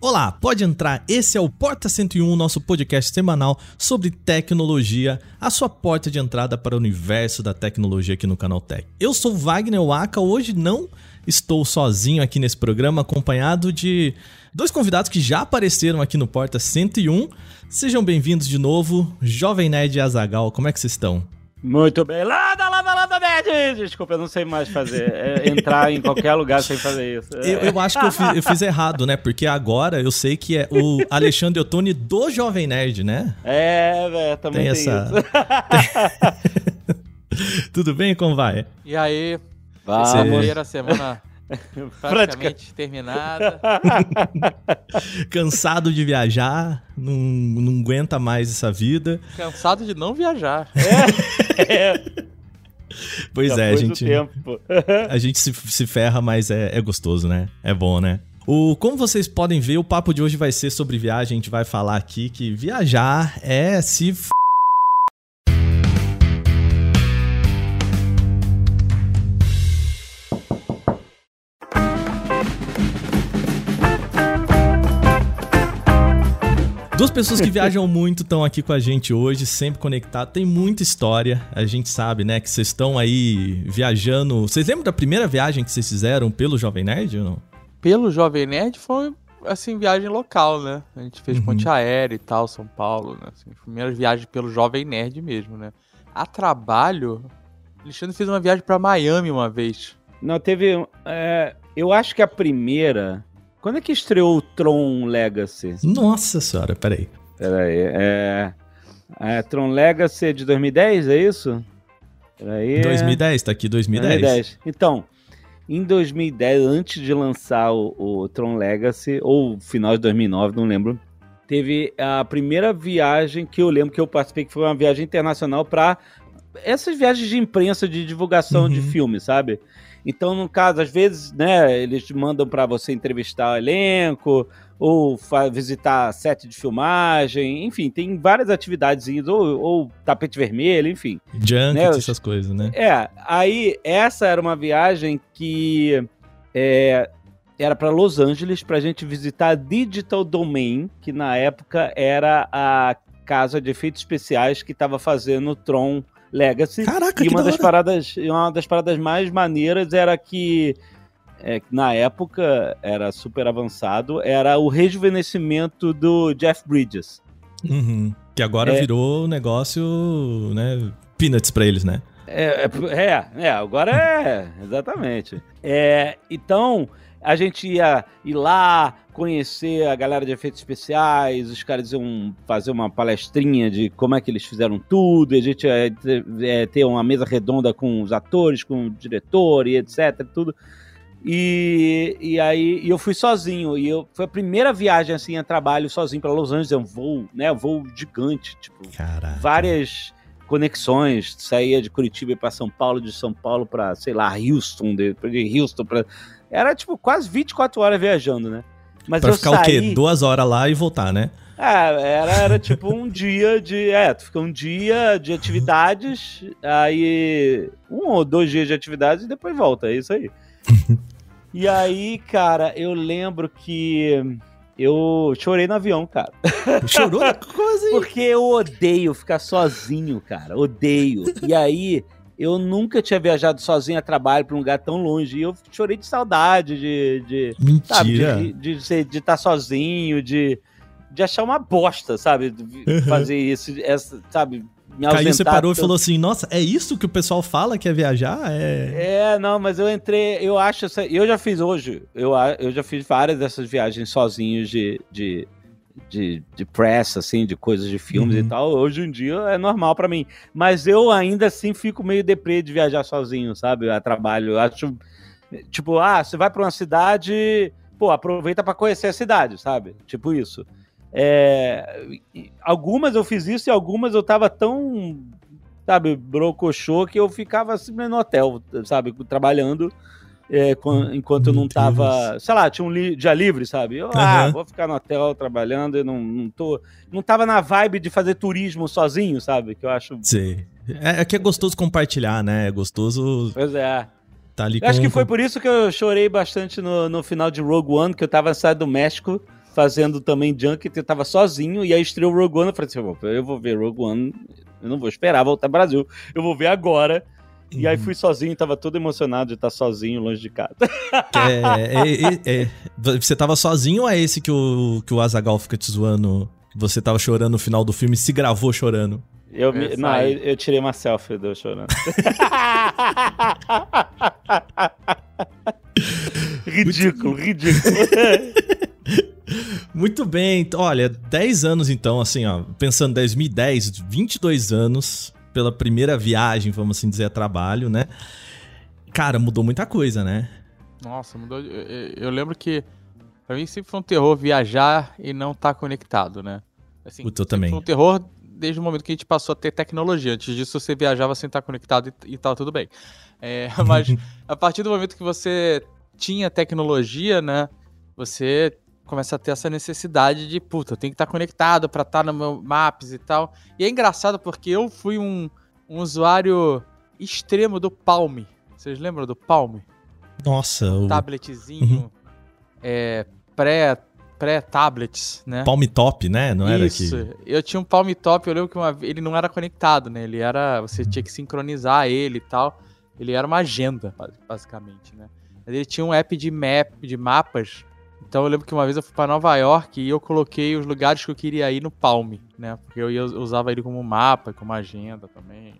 Olá, pode entrar. Esse é o Porta 101, nosso podcast semanal sobre tecnologia, a sua porta de entrada para o universo da tecnologia aqui no canal Tech. Eu sou Wagner Waka, hoje não estou sozinho aqui nesse programa, acompanhado de dois convidados que já apareceram aqui no Porta 101. Sejam bem-vindos de novo, Jovem Nerd e Azagal, como é que vocês estão? Muito bem. Lada, lada, lada, nerd! Desculpa, eu não sei mais fazer. É entrar em qualquer lugar sem fazer isso. Eu, eu acho que eu fiz, eu fiz, errado, né? Porque agora eu sei que é o Alexandre Ottoni do Jovem Nerd, né? É, velho, também tem, tem essa... isso. Tudo bem? Como vai? E aí? Vamos. Primeira semana praticamente terminada. Cansado de viajar, não, não aguenta mais essa vida. Cansado de não viajar. É. é. Pois Já é, a gente. a gente se, se ferra, mas é, é gostoso, né? É bom, né? O, como vocês podem ver, o papo de hoje vai ser sobre viagem. A gente vai falar aqui que viajar é se f Duas pessoas que viajam muito estão aqui com a gente hoje, sempre conectadas. Tem muita história. A gente sabe, né, que vocês estão aí viajando. Vocês lembram da primeira viagem que vocês fizeram pelo Jovem Nerd ou não? Pelo Jovem Nerd foi, assim, viagem local, né? A gente fez uhum. ponte aérea e tal, São Paulo, né? Assim, primeira viagem pelo Jovem Nerd mesmo, né? A trabalho, Alexandre fez uma viagem para Miami uma vez. Não, teve. É, eu acho que a primeira quando é que estreou o Tron Legacy? Nossa senhora, peraí. Peraí, é... é Tron Legacy de 2010, é isso? Peraí. 2010, tá aqui 2010. 2010. Então, em 2010, antes de lançar o, o Tron Legacy, ou final de 2009, não lembro, teve a primeira viagem que eu lembro que eu participei, que foi uma viagem internacional para essas viagens de imprensa de divulgação uhum. de filme, sabe? Então, no caso, às vezes, né, eles mandam para você entrevistar o elenco ou visitar set de filmagem, enfim, tem várias atividades, ou, ou tapete vermelho, enfim. Junket, né? essas coisas, né? É, aí essa era uma viagem que é, era para Los Angeles para a gente visitar a Digital Domain, que na época era a casa de efeitos especiais que estava fazendo o Tron Legacy. Caraca, e uma das paradas, uma das paradas mais maneiras era que é, na época era super avançado, era o rejuvenescimento do Jeff Bridges. Uhum. Que agora é, virou negócio, né? Peanuts pra eles, né? É, é, é agora é, exatamente. É, então, a gente ia ir lá, conhecer a galera de efeitos especiais, os caras iam fazer uma palestrinha de como é que eles fizeram tudo, e a gente ia ter, é, ter uma mesa redonda com os atores, com o diretor e etc, tudo. E, e aí e eu fui sozinho, e eu, foi a primeira viagem assim a trabalho sozinho para Los Angeles, é um voo, né, um voo gigante, tipo, Caraca. várias conexões, saía de Curitiba para São Paulo, de São Paulo para, sei lá, Houston, de, de Houston para era tipo quase 24 horas viajando, né? Mas pra ficar saí... o quê? Duas horas lá e voltar, né? É, era, era tipo um dia de. É, tu fica um dia de atividades, aí um ou dois dias de atividades e depois volta, é isso aí. e aí, cara, eu lembro que eu chorei no avião, cara. Chorou? Como assim? Porque eu odeio ficar sozinho, cara. Odeio. E aí eu nunca tinha viajado sozinho a trabalho para um lugar tão longe. E eu chorei de saudade de. de Mentira. Sabe, de, de, de, de estar sozinho, de, de achar uma bosta, sabe? Uhum. Fazer isso, essa, sabe? Me Caiu, você parou e falou assim: Nossa, é isso que o pessoal fala que é viajar? É, é não, mas eu entrei, eu acho. Eu já fiz hoje, eu, eu já fiz várias dessas viagens sozinhos de, de de, de press, assim, de coisas de filmes uhum. e tal, hoje em dia é normal para mim. Mas eu ainda assim fico meio deprê de viajar sozinho, sabe? A trabalho. Eu acho. Tipo, ah, você vai para uma cidade, pô, aproveita para conhecer a cidade, sabe? Tipo isso. É, algumas eu fiz isso e algumas eu tava tão, sabe, brocochô que eu ficava assim no hotel, sabe, trabalhando é, enquanto eu não tava, sei lá, tinha um li dia livre, sabe? Eu, uhum. ah, vou ficar no hotel trabalhando e não, não tô. Não tava na vibe de fazer turismo sozinho, sabe? Que eu acho. Sim. É, é que é gostoso compartilhar, né? É gostoso. Pois é. Tá ali eu com... acho que foi por isso que eu chorei bastante no, no final de Rogue One, que eu tava saindo do México fazendo também Junket, eu tava sozinho, e aí estreou Rogue One, eu falei assim, eu vou ver Rogue One, eu não vou esperar voltar ao Brasil, eu vou ver agora. E aí uhum. fui sozinho, tava todo emocionado de estar sozinho, longe de casa. É, é, é, você tava sozinho ou é esse que o, que o Azagal fica te zoando? Você tava chorando no final do filme e se gravou chorando? Eu, me, não, eu, eu, tirei uma selfie do chorando. ridículo, ridículo. Muito bem, olha, 10 anos então, assim, ó, pensando em 2010, 22 anos pela primeira viagem, vamos assim dizer, a trabalho, né? Cara, mudou muita coisa, né? Nossa, mudou. Eu, eu lembro que pra mim sempre foi um terror viajar e não estar tá conectado, né? Assim, Puta, eu também. Foi um terror desde o momento que a gente passou a ter tecnologia. Antes disso, você viajava sem estar tá conectado e, e tava tudo bem. É, mas a partir do momento que você tinha tecnologia, né? Você começa a ter essa necessidade de, puta, eu tenho que estar conectado para estar no meu Maps e tal. E é engraçado porque eu fui um, um usuário extremo do Palm. Vocês lembram do Palm? Nossa, o tabletzinho uhum. é, pré pré-tablets, né? Palm Top, né? Não era Isso. Que... Eu tinha um Palm Top, eu lembro que uma... ele não era conectado, né? Ele era, você tinha que sincronizar ele e tal. Ele era uma agenda, basicamente, né? Ele tinha um app de map, de mapas então eu lembro que uma vez eu fui para Nova York e eu coloquei os lugares que eu queria ir no Palm, né? Porque eu, ia, eu usava ele como mapa, como agenda também.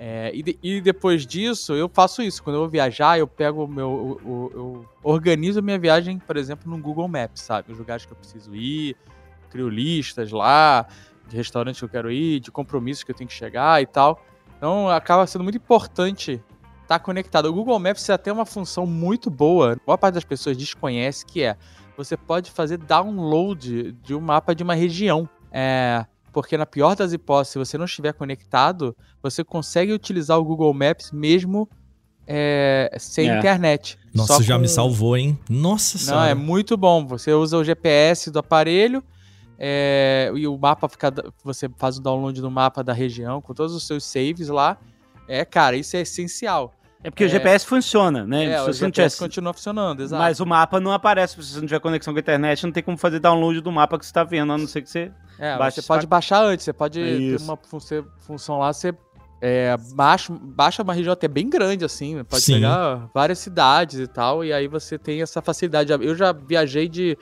É, e, de, e, depois disso, eu faço isso. Quando eu vou viajar, eu pego o meu. Eu, eu, organizo a minha viagem, por exemplo, no Google Maps, sabe? Os lugares que eu preciso ir, crio listas lá, de restaurantes que eu quero ir, de compromissos que eu tenho que chegar e tal. Então acaba sendo muito importante tá conectado. O Google Maps tem até uma função muito boa, a maior parte das pessoas desconhece, que é você pode fazer download de um mapa de uma região. É, porque na pior das hipóteses, se você não estiver conectado, você consegue utilizar o Google Maps mesmo é, sem é. internet. Nossa, já com... me salvou, hein? Nossa senhora. Não, é muito bom. Você usa o GPS do aparelho é, e o mapa fica. Você faz o download do mapa da região com todos os seus saves lá. É, cara, isso é essencial. É porque é, o GPS funciona, né? É, se o GPS tivesse... continua funcionando, exato. Mas o mapa não aparece, se você não tiver conexão com a internet, não tem como fazer download do mapa que você está vendo, a não ser que você é, baixe. Você pode baixar antes, você pode é ter uma função lá, você é, baixa, baixa uma região até bem grande, assim, pode Sim. pegar várias cidades e tal, e aí você tem essa facilidade. Eu já viajei de,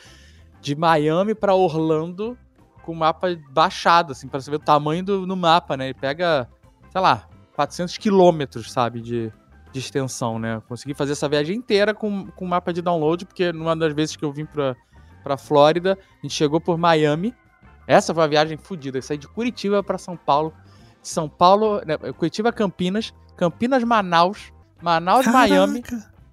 de Miami para Orlando com o mapa baixado, assim, para você ver o tamanho do no mapa, né? Ele pega, sei lá, 400 quilômetros, sabe, de de extensão, né? Consegui fazer essa viagem inteira com, com mapa de download, porque numa das vezes que eu vim pra, pra Flórida, a gente chegou por Miami. Essa foi uma viagem fodida. Saí de Curitiba para São Paulo. São Paulo, né, Curitiba, Campinas, Campinas, Manaus, Manaus, Caraca. Miami.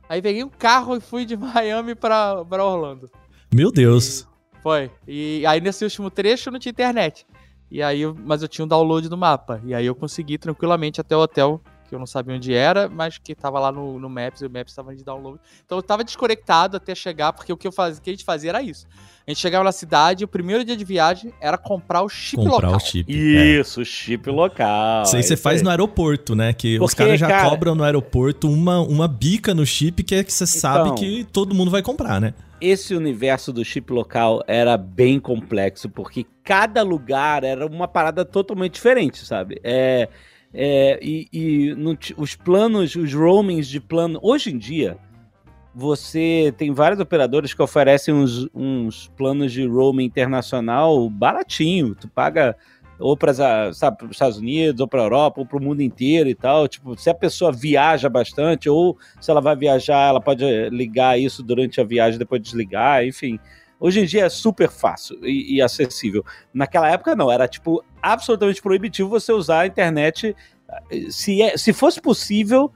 Aí peguei um carro e fui de Miami pra, pra Orlando. Meu Deus. E foi. E aí nesse último trecho não tinha internet. E aí, mas eu tinha um download do mapa. E aí eu consegui tranquilamente até o hotel que eu não sabia onde era, mas que estava lá no, no Maps e o Maps estava de download. Então eu estava desconectado até chegar, porque o que, eu fazia, que a gente fazia era isso. A gente chegava na cidade, o primeiro dia de viagem era comprar o chip comprar local. o chip. Isso, é. chip local. Isso aí você faz no aeroporto, né? Que porque, os caras já cara... cobram no aeroporto uma, uma bica no chip que é que você então, sabe que todo mundo vai comprar, né? Esse universo do chip local era bem complexo, porque cada lugar era uma parada totalmente diferente, sabe? É é, e, e no, os planos, os roamings de plano. Hoje em dia, você tem vários operadores que oferecem uns, uns planos de roaming internacional baratinho. Tu paga ou para os Estados Unidos, ou para a Europa, ou para o mundo inteiro e tal. Tipo, se a pessoa viaja bastante, ou se ela vai viajar, ela pode ligar isso durante a viagem, depois desligar, enfim. Hoje em dia é super fácil e, e acessível. Naquela época não, era tipo absolutamente proibitivo você usar a internet. Se, é, se fosse possível,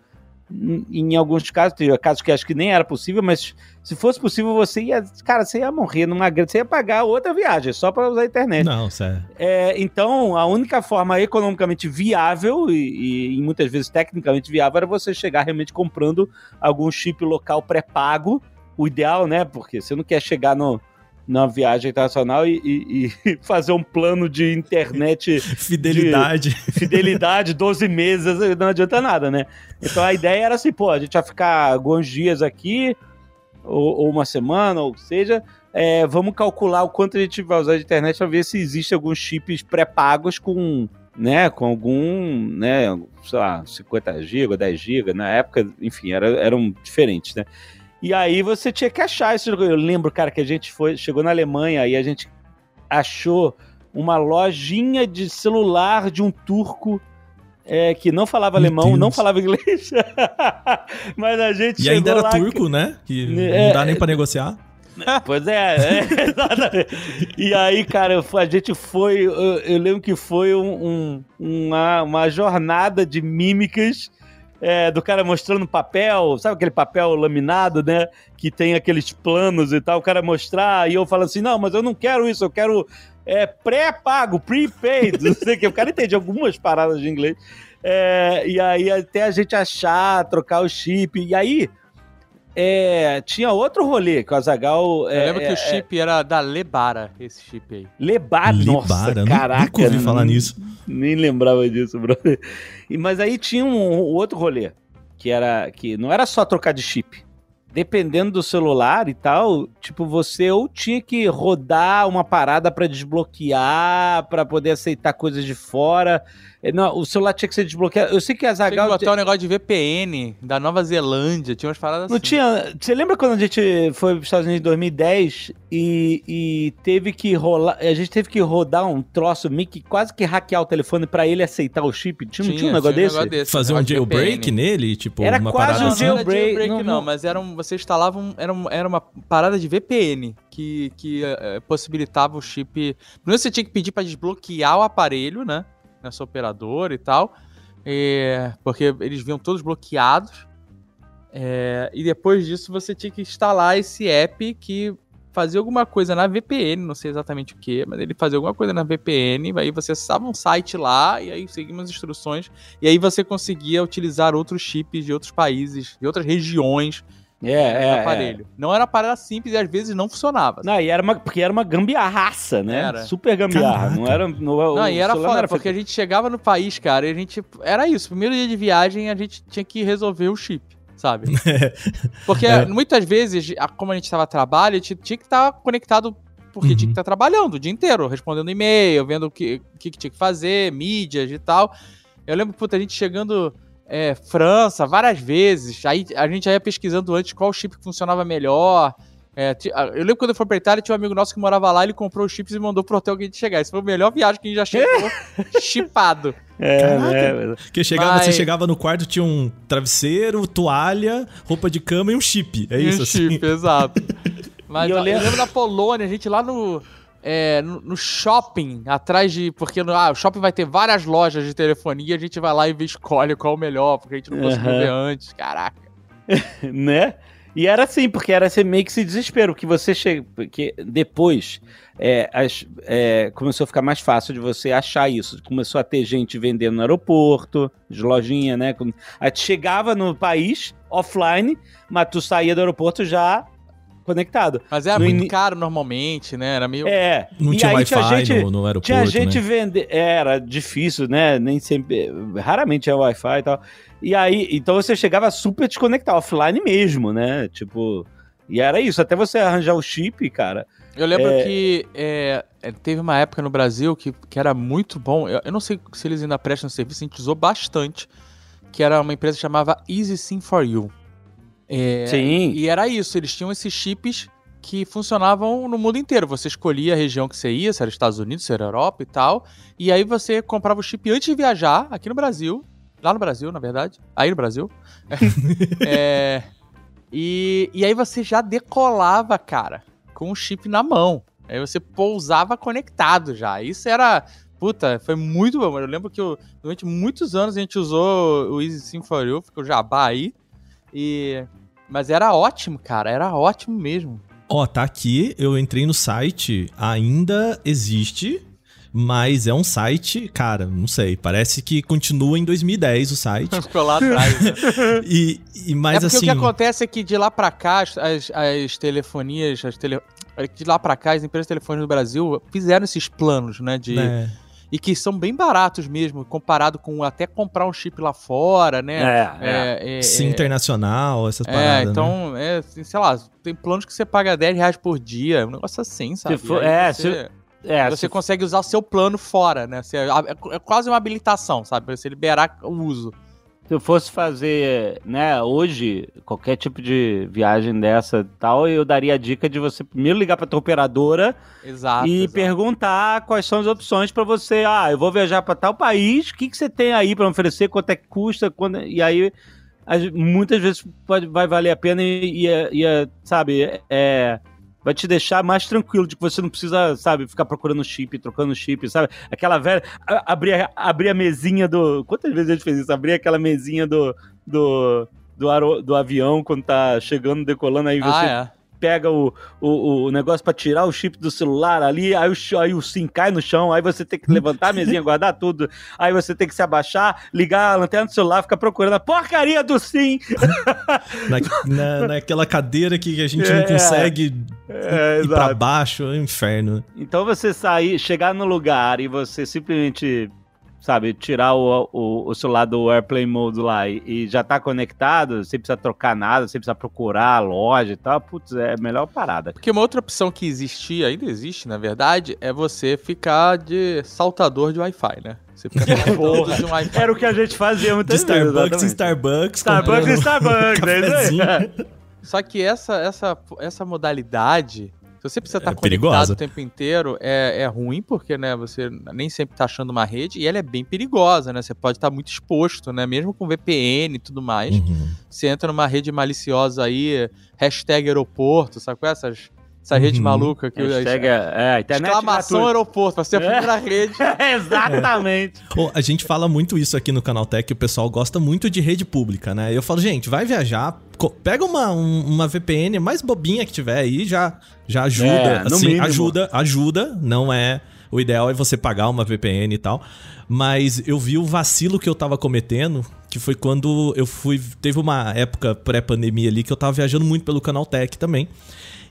em alguns casos, tem casos que acho que nem era possível, mas se fosse possível, você ia, cara, você ia morrer numa grande, você ia pagar outra viagem só para usar a internet. Não, sério. É, então, a única forma economicamente viável e, e, muitas vezes tecnicamente viável era você chegar realmente comprando algum chip local pré-pago. O ideal, né? Porque você não quer chegar no, na viagem internacional e, e, e, fazer um plano de internet. Fidelidade. De fidelidade, 12 meses, não adianta nada, né? Então a ideia era assim, pô, a gente vai ficar alguns dias aqui, ou, ou uma semana, ou seja, é, vamos calcular o quanto a gente vai usar de internet para ver se existe alguns chips pré-pagos com, né, com algum, né, sei lá, 50 GB, 10 GB, na época, enfim, era, eram diferentes, né? E aí você tinha que achar isso. Eu lembro, cara, que a gente foi, chegou na Alemanha e a gente achou uma lojinha de celular de um turco é, que não falava Meu alemão, Deus. não falava inglês. Mas a gente E ainda era turco, que... né? Que é, não dá nem para negociar. Pois é, é exatamente. E aí, cara, a gente foi. Eu, eu lembro que foi um, um, uma, uma jornada de mímicas é, do cara mostrando papel, sabe aquele papel laminado, né? Que tem aqueles planos e tal, o cara mostrar, e eu falo assim: não, mas eu não quero isso, eu quero é, pré-pago, prepaid, não sei o que. O cara entende algumas paradas de inglês. É, e aí até a gente achar, trocar o chip. E aí é, tinha outro rolê que o Azagal. É, eu lembro que o é, chip era da Lebara, esse chip aí. Lebara, nossa, Lebara, caraca. Nunca ouvi falar nisso. Nem lembrava disso, brother. E, mas aí tinha um, um outro rolê, que era que não era só trocar de chip dependendo do celular e tal, tipo, você ou tinha que rodar uma parada para desbloquear, para poder aceitar coisas de fora. É, não, o celular tinha que ser desbloqueado. Eu sei que a Zagal. Tinha que botar um negócio de VPN da Nova Zelândia, tinha umas paradas Não assim. tinha. Você lembra quando a gente foi para os Estados Unidos em 2010 e, e teve que rolar. A gente teve que rodar um troço que quase que hackear o telefone para ele aceitar o chip? Tinha, tinha, tinha um negócio, tinha desse? Um negócio desse? Fazer um jailbreak nele? Tipo, era uma quase um jailbreak. Não, jailbreak não, não, mas era um, você instalava um, era, um, era uma parada de VPN que, que uh, possibilitava o chip. Primeiro você tinha que pedir para desbloquear o aparelho, né? nessa operadora e tal, é, porque eles vinham todos bloqueados. É, e depois disso você tinha que instalar esse app que fazia alguma coisa na VPN, não sei exatamente o que, mas ele fazia alguma coisa na VPN, aí você acessava um site lá e aí seguia umas instruções, e aí você conseguia utilizar outros chips de outros países, de outras regiões é, é, aparelho. É. Não era parada simples e às vezes não funcionava. Não, e era uma, porque era uma gambiarraça, né? Era. Super gambiarra. Caraca. Não era. No, não, e era foda, era porque a gente chegava no país, cara, e a gente. Era isso. Primeiro dia de viagem, a gente tinha que resolver o chip, sabe? porque é. muitas vezes, como a gente estava a trabalho, a gente tinha que estar conectado porque uhum. tinha que estar trabalhando o dia inteiro, respondendo e-mail, vendo o que, o que tinha que fazer, mídias e tal. Eu lembro, puta, a gente chegando é, França várias vezes. Aí a gente já ia pesquisando antes qual chip funcionava melhor. É, eu lembro quando eu fui pra Itália, tinha um amigo nosso que morava lá, ele comprou os chips e mandou pro hotel que a gente chegar. Isso foi a melhor viagem que a gente já chegou chipado. É, é, que chegava, Mas... você chegava no quarto, tinha um travesseiro, toalha, roupa de cama e um chip. É isso, um assim. chip, exato. Mas eu lembro... eu lembro da Polônia, a gente lá no, é, no, no, shopping, atrás de. Porque ah, o shopping vai ter várias lojas de telefonia, a gente vai lá e escolhe qual é o melhor, porque a gente não conseguiu uhum. ver antes. Caraca. né? E era assim, porque era assim, meio que esse desespero, que você chega. Porque depois é, as, é, começou a ficar mais fácil de você achar isso. Começou a ter gente vendendo no aeroporto, de lojinha, né? Aí chegava no país offline, mas tu saía do aeroporto já conectado. Mas era no muito in... caro normalmente, né? Era meio. É. Não e tinha Wi-Fi no, no, aeroporto. Tinha gente né? vender. Era difícil, né? Nem sempre. Raramente tinha Wi-Fi e tal. E aí, então você chegava super desconectado, offline mesmo, né? Tipo. E era isso, até você arranjar o chip, cara. Eu lembro é... que é, é, teve uma época no Brasil que, que era muito bom. Eu, eu, não sei se eles ainda prestam serviço, a gente usou bastante. Que era uma empresa que chamava Easy Sim for You. É, Sim. E era isso, eles tinham esses chips que funcionavam no mundo inteiro. Você escolhia a região que você ia, se era Estados Unidos, se era Europa e tal. E aí você comprava o chip antes de viajar, aqui no Brasil. Lá no Brasil, na verdade. Aí no Brasil. é, e, e aí você já decolava, cara, com o chip na mão. Aí você pousava conectado já. Isso era. Puta, foi muito bom. Eu lembro que eu, durante muitos anos a gente usou o Easy Sim for You, ficou jabá aí. E mas era ótimo, cara, era ótimo mesmo. Ó, tá aqui, eu entrei no site, ainda existe, mas é um site, cara, não sei, parece que continua em 2010 o site. Ficou lá atrás. Né? e, e mais é assim. o que acontece é que de lá para cá as, as telefonias, as tele, de lá para cá as empresas de telefone no Brasil fizeram esses planos, né, de é. E que são bem baratos mesmo, comparado com até comprar um chip lá fora, né? É, é. é Sim, internacional, essas é, paradas. Né? Então, né? é, assim, sei lá, tem planos que você paga 10 reais por dia, um negócio assim, sabe? For, é, você, se, é, você se... consegue usar o seu plano fora, né? Você, é, é quase uma habilitação, sabe? Pra você liberar o uso. Se eu fosse fazer, né, hoje, qualquer tipo de viagem dessa tal, eu daria a dica de você primeiro ligar para tua operadora exato, e exato. perguntar quais são as opções para você. Ah, eu vou viajar para tal país, o que, que você tem aí para oferecer, quanto é que custa, quando... e aí muitas vezes pode, vai valer a pena e, e, e sabe, é vai te deixar mais tranquilo de que você não precisa, sabe, ficar procurando chip, trocando chip, sabe? Aquela velha. Abrir, abrir a mesinha do. Quantas vezes a gente fez isso? Abrir aquela mesinha do. do do, aro, do avião quando tá chegando, decolando, aí você ah, é pega o, o, o negócio para tirar o chip do celular ali, aí o, aí o SIM cai no chão, aí você tem que levantar a mesinha, guardar tudo, aí você tem que se abaixar, ligar a lanterna do celular, ficar procurando a porcaria do SIM. Na, na, naquela cadeira que a gente é, não consegue é, ir para baixo, é um inferno. Então você sair, chegar no lugar e você simplesmente sabe, tirar o, o, o, celular do Airplane Mode lá e, e, já tá conectado, sem precisar trocar nada, sem precisar procurar a loja e tal, putz, é a melhor parada. Porque uma outra opção que existia, ainda existe, na verdade, é você ficar de saltador de Wi-Fi, né? Você fica saltador de Wi-Fi. Era o que a gente fazia muitas de vezes. Starbucks em Starbucks. Starbucks em Starbucks, né? Só que essa, essa, essa modalidade se você precisa estar é conectado perigosa. o tempo inteiro, é, é ruim, porque né, você nem sempre está achando uma rede, e ela é bem perigosa, né? Você pode estar muito exposto, né? Mesmo com VPN e tudo mais. Uhum. Você entra numa rede maliciosa aí, hashtag aeroporto, sabe com essas essa rede uhum. maluca que Hashtag, é, é, internet exclamação aeroporto, pra ser a primeira é. rede. Exatamente. É. a gente fala muito isso aqui no Canal Tech, o pessoal gosta muito de rede pública, né? Eu falo, gente, vai viajar, pega uma, um, uma VPN mais bobinha que tiver aí, já, já ajuda. É, assim, mínimo. ajuda, ajuda, não é. O ideal é você pagar uma VPN e tal. Mas eu vi o vacilo que eu tava cometendo, que foi quando eu fui. Teve uma época pré-pandemia ali que eu tava viajando muito pelo Canal Tech também.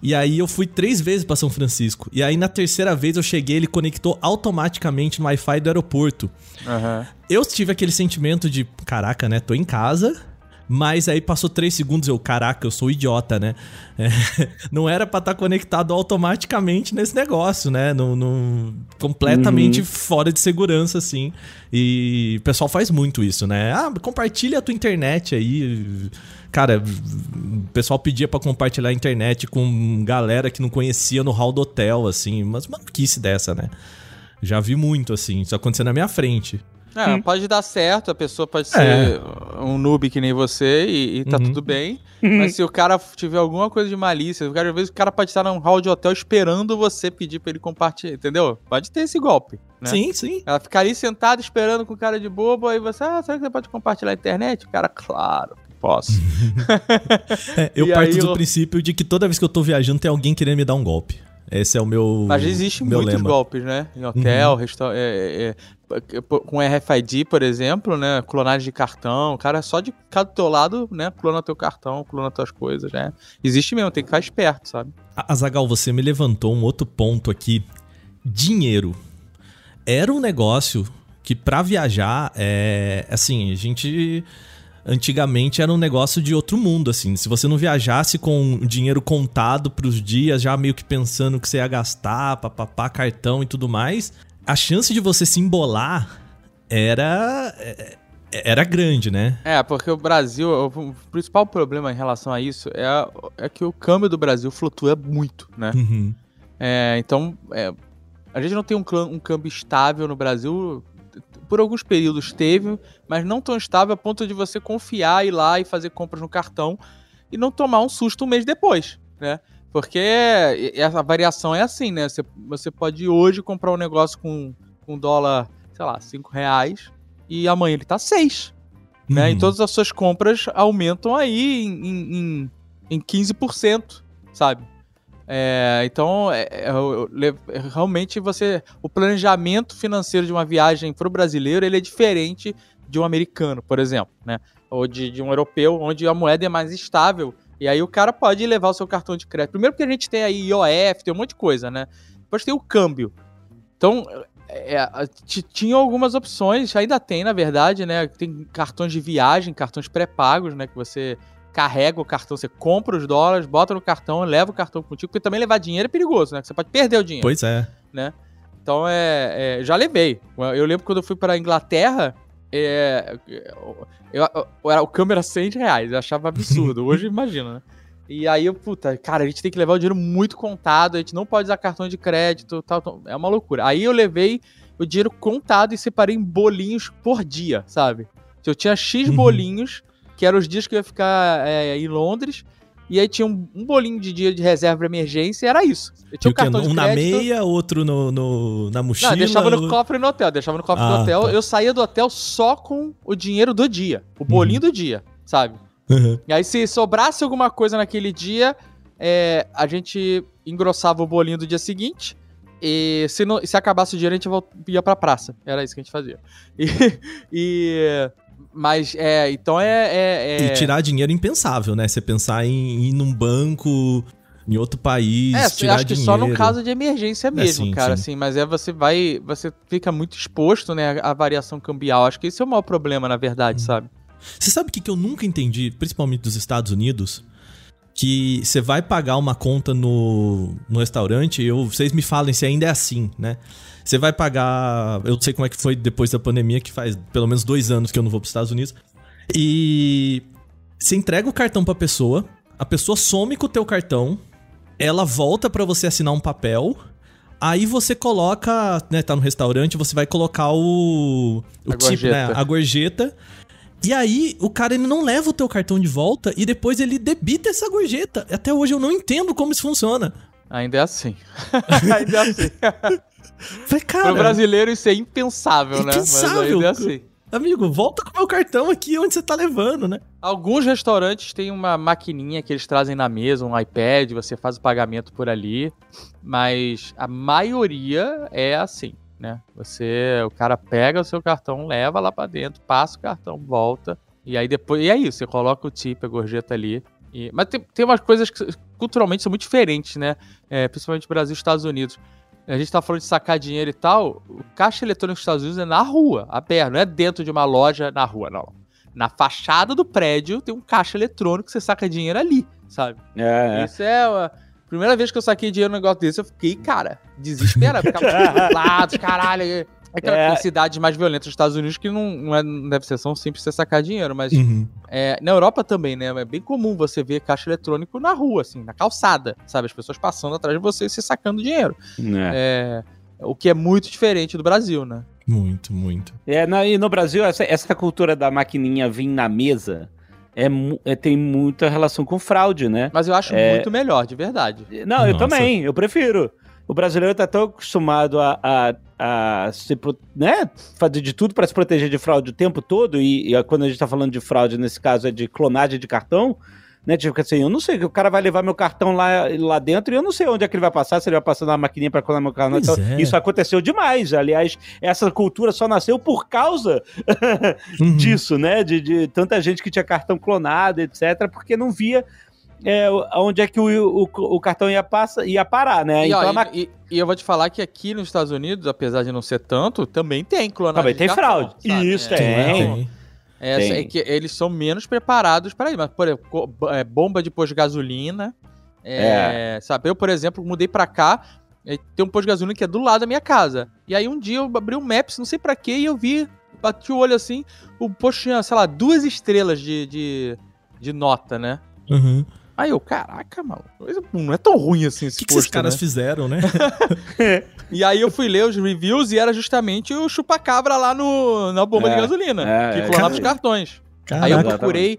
E aí eu fui três vezes para São Francisco. E aí na terceira vez eu cheguei, ele conectou automaticamente no Wi-Fi do aeroporto. Uhum. Eu tive aquele sentimento de, caraca, né? Tô em casa, mas aí passou três segundos, eu, caraca, eu sou idiota, né? É, não era pra estar tá conectado automaticamente nesse negócio, né? No, no completamente uhum. fora de segurança, assim. E o pessoal faz muito isso, né? Ah, compartilha a tua internet aí. Cara, o pessoal pedia para compartilhar a internet com galera que não conhecia no hall do hotel, assim. Mas maluquice dessa, né? Já vi muito, assim. Isso acontecendo na minha frente. É, hum. pode dar certo, a pessoa pode ser é. um noob que nem você e, e tá uhum. tudo bem. Uhum. Mas se o cara tiver alguma coisa de malícia, às vezes o cara pode estar num hall de hotel esperando você pedir pra ele compartilhar, entendeu? Pode ter esse golpe. Né? Sim, sim. Ela ficar ali sentada esperando com o cara de bobo, aí você, ah, será que você pode compartilhar a internet? O cara, claro, posso. é, eu e parto do eu... princípio de que toda vez que eu tô viajando tem alguém querendo me dar um golpe. Esse é o meu. Mas existe meu muitos lema. golpes, né? Em hotel, uhum. restaurante. É, é, é, com RFID, por exemplo, né? Clonagem de cartão. O cara é só de cada do teu lado, né? Clona teu cartão, clona tuas coisas, né? Existe mesmo, tem que ficar esperto, sabe? Azagal, você me levantou um outro ponto aqui. Dinheiro. Era um negócio que para viajar, é. Assim, a gente antigamente era um negócio de outro mundo, assim. Se você não viajasse com dinheiro contado pros dias, já meio que pensando que você ia gastar, papapá, cartão e tudo mais, a chance de você se embolar era era grande, né? É, porque o Brasil, o principal problema em relação a isso é, é que o câmbio do Brasil flutua muito, né? Uhum. É, então, é, a gente não tem um, um câmbio estável no Brasil por alguns períodos teve, mas não tão estável a ponto de você confiar, ir lá e fazer compras no cartão e não tomar um susto um mês depois, né? Porque essa variação é assim, né? Você, você pode hoje comprar um negócio com, com dólar, sei lá, 5 reais e amanhã ele tá 6. Né? E uhum. todas as suas compras aumentam aí em, em, em 15%, sabe? É, então, é, é, é, realmente você, o planejamento financeiro de uma viagem para o brasileiro ele é diferente de um americano, por exemplo, né? Ou de, de um europeu, onde a moeda é mais estável. E aí o cara pode levar o seu cartão de crédito. Primeiro porque a gente tem aí IOF, tem um monte de coisa, né? Depois tem o câmbio. Então, é, tinha algumas opções, ainda tem, na verdade, né? Tem cartões de viagem, cartões pré-pagos, né? Que você carrega o cartão, você compra os dólares, bota no cartão, leva o cartão contigo, porque também levar dinheiro é perigoso, né? Você pode perder o dinheiro. Pois é. Né? Então é, é já levei. Eu lembro quando eu fui para Inglaterra, é, eu, eu, eu, o câmera 100 reais, eu achava absurdo. Hoje imagina, né? E aí eu, puta, cara, a gente tem que levar o dinheiro muito contado, a gente não pode usar cartão de crédito, tal, tal. É uma loucura. Aí eu levei o dinheiro contado e separei em bolinhos por dia, sabe? Eu tinha X uhum. bolinhos, que eram os dias que eu ia ficar é, em Londres, e aí tinha um, um, bolinho de dia de reserva de emergência, era isso. Eu tinha um cartão Um na meia, outro no, no, na mochila? Não, deixava no cofre no hotel, deixava no cofre ah, do hotel. Tá. Eu saía do hotel só com o dinheiro do dia, o bolinho uhum. do dia, sabe? Uhum. E aí, se sobrasse alguma coisa naquele dia, é, a gente engrossava o bolinho do dia seguinte. E se, não, se acabasse o dinheiro, a gente ia pra praça. Era isso que a gente fazia. E. e mas, é, então é, é, é, E tirar dinheiro é impensável, né? Você pensar em ir num banco em outro país, é, tirar acho que dinheiro. só no caso de emergência é, mesmo, é, sim, cara, sim. assim, mas é você vai, você fica muito exposto, né, à variação cambial. Acho que esse é o maior problema, na verdade, hum. sabe? Você sabe o que, que eu nunca entendi, principalmente dos Estados Unidos? Que você vai pagar uma conta no, no restaurante, eu, vocês me falem se ainda é assim, né? Você vai pagar. Eu não sei como é que foi depois da pandemia, que faz pelo menos dois anos que eu não vou para os Estados Unidos. E você entrega o cartão pra pessoa, a pessoa some com o teu cartão, ela volta para você assinar um papel. Aí você coloca, né, tá no restaurante, você vai colocar o, o a tipo, né, a gorjeta e aí, o cara ele não leva o teu cartão de volta e depois ele debita essa gorjeta. Até hoje eu não entendo como isso funciona. Ainda é assim. ainda é assim. Falei, cara. Pro brasileiro isso é impensável, né? impensável. né? Mas ainda é assim. Amigo, volta com o meu cartão aqui onde você tá levando, né? Alguns restaurantes têm uma maquininha que eles trazem na mesa, um iPad, você faz o pagamento por ali, mas a maioria é assim né? Você, o cara pega o seu cartão, leva lá para dentro, passa o cartão, volta, e aí depois, e é isso, você coloca o tip, a gorjeta ali. E, mas tem, tem umas coisas que culturalmente são muito diferentes, né? É, principalmente Brasil e Estados Unidos. A gente tá falando de sacar dinheiro e tal, o caixa eletrônico dos Estados Unidos é na rua, aberto, não é dentro de uma loja na rua, não. Na fachada do prédio tem um caixa eletrônico que você saca dinheiro ali, sabe? É, é. Isso é Primeira vez que eu saquei dinheiro no negócio desse, eu fiquei, cara, desesperado. Ficava lados, caralho. É aquela é. cidade mais violenta dos Estados Unidos que não, não, é, não deve ser tão simples você sacar dinheiro, mas uhum. é, na Europa também, né? É bem comum você ver caixa eletrônico na rua, assim, na calçada, sabe? As pessoas passando atrás de você e se sacando dinheiro. É. é. o que é muito diferente do Brasil, né? Muito, muito. É, na, e no Brasil, essa, essa cultura da maquininha vir na mesa é, é, tem muita relação com fraude, né? Mas eu acho é... muito melhor, de verdade. Não, Nossa. eu também, eu prefiro. O brasileiro tá tão acostumado a, a, a se, né, fazer de tudo para se proteger de fraude o tempo todo, e, e, quando a gente tá falando de fraude, nesse caso é de clonagem de cartão, né? Tipo assim, eu não sei, o cara vai levar meu cartão lá, lá dentro e eu não sei onde é que ele vai passar, se ele vai passar na maquininha para colar meu cartão. Então, é. Isso aconteceu demais. Aliás, essa cultura só nasceu por causa uhum. disso, né? De, de tanta gente que tinha cartão clonado, etc., porque não via é, onde é que o, o, o, cartão ia, passa, ia parar, né? E, então, ó, ma... e, e, eu vou te falar que aqui nos Estados Unidos, apesar de não ser tanto, também tem clonagem. Também tem fraude. Sabe? Isso, é. tem. tem. É, é, que eles são menos preparados para isso. Mas, por exemplo, é, bomba de pôr de gasolina. É, é. Sabe, eu, por exemplo, mudei para cá. Tem um posto de gasolina que é do lado da minha casa. E aí um dia eu abri um Maps, não sei para quê, e eu vi, bati o olho assim, o posto tinha, sei lá, duas estrelas de, de, de nota, né? Uhum. Aí eu, caraca, mano, não é tão ruim assim esse que posto, que esses caras né? fizeram, né? e aí eu fui ler os reviews e era justamente o chupacabra lá no, na bomba é, de gasolina, é, que clonava é, os cartões. Caraca, aí eu procurei,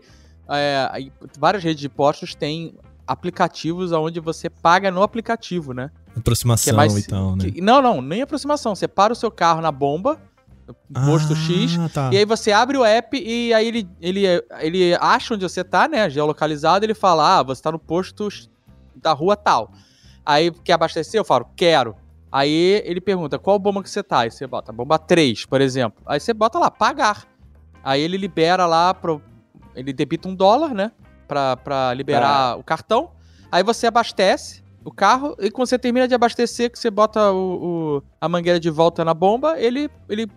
é, várias redes de postos têm aplicativos onde você paga no aplicativo, né? Aproximação é mais, e tal, né? Que, não, não, nem aproximação. Você para o seu carro na bomba, posto ah, X. Tá. E aí você abre o app e aí ele, ele, ele acha onde você tá, né? Geolocalizado, ele fala: Ah, você tá no posto da rua tal. Aí quer abastecer? Eu falo, quero. Aí ele pergunta, qual bomba que você tá? Aí você bota, bomba 3, por exemplo. Aí você bota lá, pagar. Aí ele libera lá, pro, ele debita um dólar, né? Pra, pra liberar o cartão. Aí você abastece, o carro, e quando você termina de abastecer, que você bota o, o- a mangueira de volta na bomba, ele, ele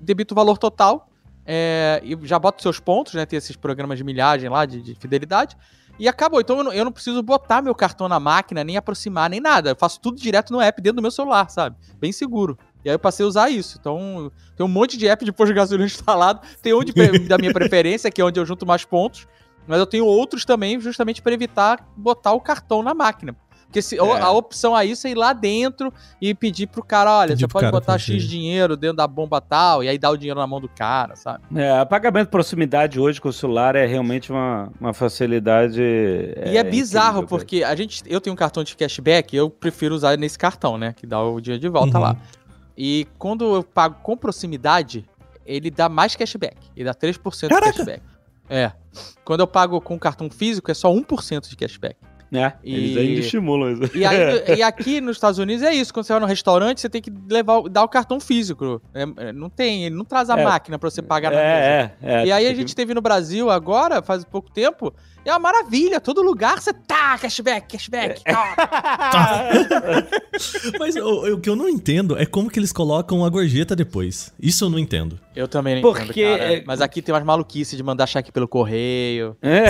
debita o valor total é, e já bota os seus pontos, né? Tem esses programas de milhagem lá, de, de fidelidade. E acabou. Então eu não, eu não preciso botar meu cartão na máquina, nem aproximar, nem nada. Eu faço tudo direto no app dentro do meu celular, sabe? Bem seguro. E aí eu passei a usar isso. Então, tem um monte de app de posto de gasolina instalado. Tem um de da minha preferência, que é onde eu junto mais pontos. Mas eu tenho outros também, justamente para evitar botar o cartão na máquina. Porque se, É. a opção aí é ir lá dentro e pedir pro cara, olha, Pedir você pode botar fazer. X dinheiro dentro da bomba tal, e aí dá o dinheiro na mão do cara, sabe? É, pagamento de proximidade hoje com o celular é realmente uma, uma facilidade. e é bizarro, incrível, porque a gente. Eu tenho um cartão de cashback, eu prefiro usar nesse cartão, né? Que dá o dinheiro de volta Uhum. lá. E quando eu pago com proximidade, ele dá mais cashback. Ele dá 3% Caraca! de cashback. É. Quando eu pago com cartão físico, é só 1% de cashback. É, E- eles ainda estimulam isso. E, aí, e aqui nos Estados Unidos é isso. Quando você vai no restaurante, você tem que levar, dar o cartão físico. É, é, não tem, ele não traz a É. máquina pra você pagar na mesa. É, é, é. E aí a Tem que- gente teve no Brasil agora, faz pouco tempo, é uma maravilha. Todo lugar você tá, cashback, cashback. É. tá. Mas o, o que eu não entendo é como que eles colocam a gorjeta depois. Isso eu não entendo. Eu também não Porque, entendo, cara. é- Mas aqui tem umas maluquices de mandar cheque pelo correio. É.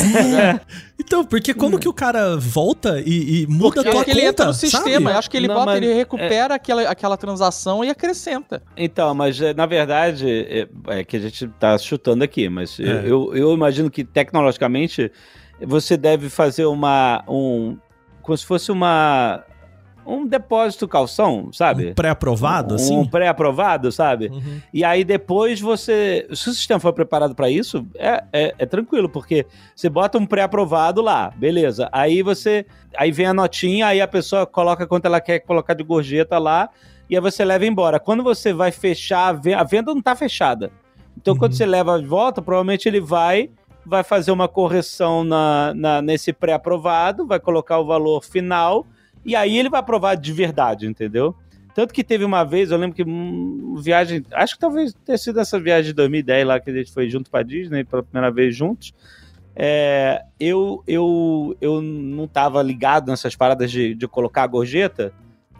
Então, porque como que o cara volta e, e muda a Eu tua acho que ele conta, entra no sistema. sabe? Eu acho que ele Não, bota, ele recupera aquela, aquela transação e acrescenta. Então, mas é, na verdade, é, é que a gente tá chutando aqui, mas É. eu, eu imagino que tecnologicamente você deve fazer uma. Um, como se fosse uma. Um depósito calção, sabe? Um pré-aprovado, assim? Um pré-aprovado, sabe? Uhum. E aí depois você. Se o sistema for preparado para isso, é, é, é tranquilo, porque você bota um pré-aprovado lá, beleza. Aí você. Aí vem a notinha, aí a pessoa coloca quanto ela quer colocar de gorjeta lá, e aí você leva embora. Quando você vai fechar, a ve- a venda não tá fechada. Então quando Uhum. você leva de volta, provavelmente ele vai. Vai fazer uma correção na, na- nesse pré-aprovado, vai colocar o valor final, e aí ele vai aprovar de verdade, entendeu? Tanto que teve uma vez, eu lembro que hum, viagem, acho que talvez tenha sido essa viagem de 2010 lá que a gente foi junto pra Disney pela primeira vez juntos. É, eu, eu, eu não tava ligado nessas paradas de, de colocar a gorjeta.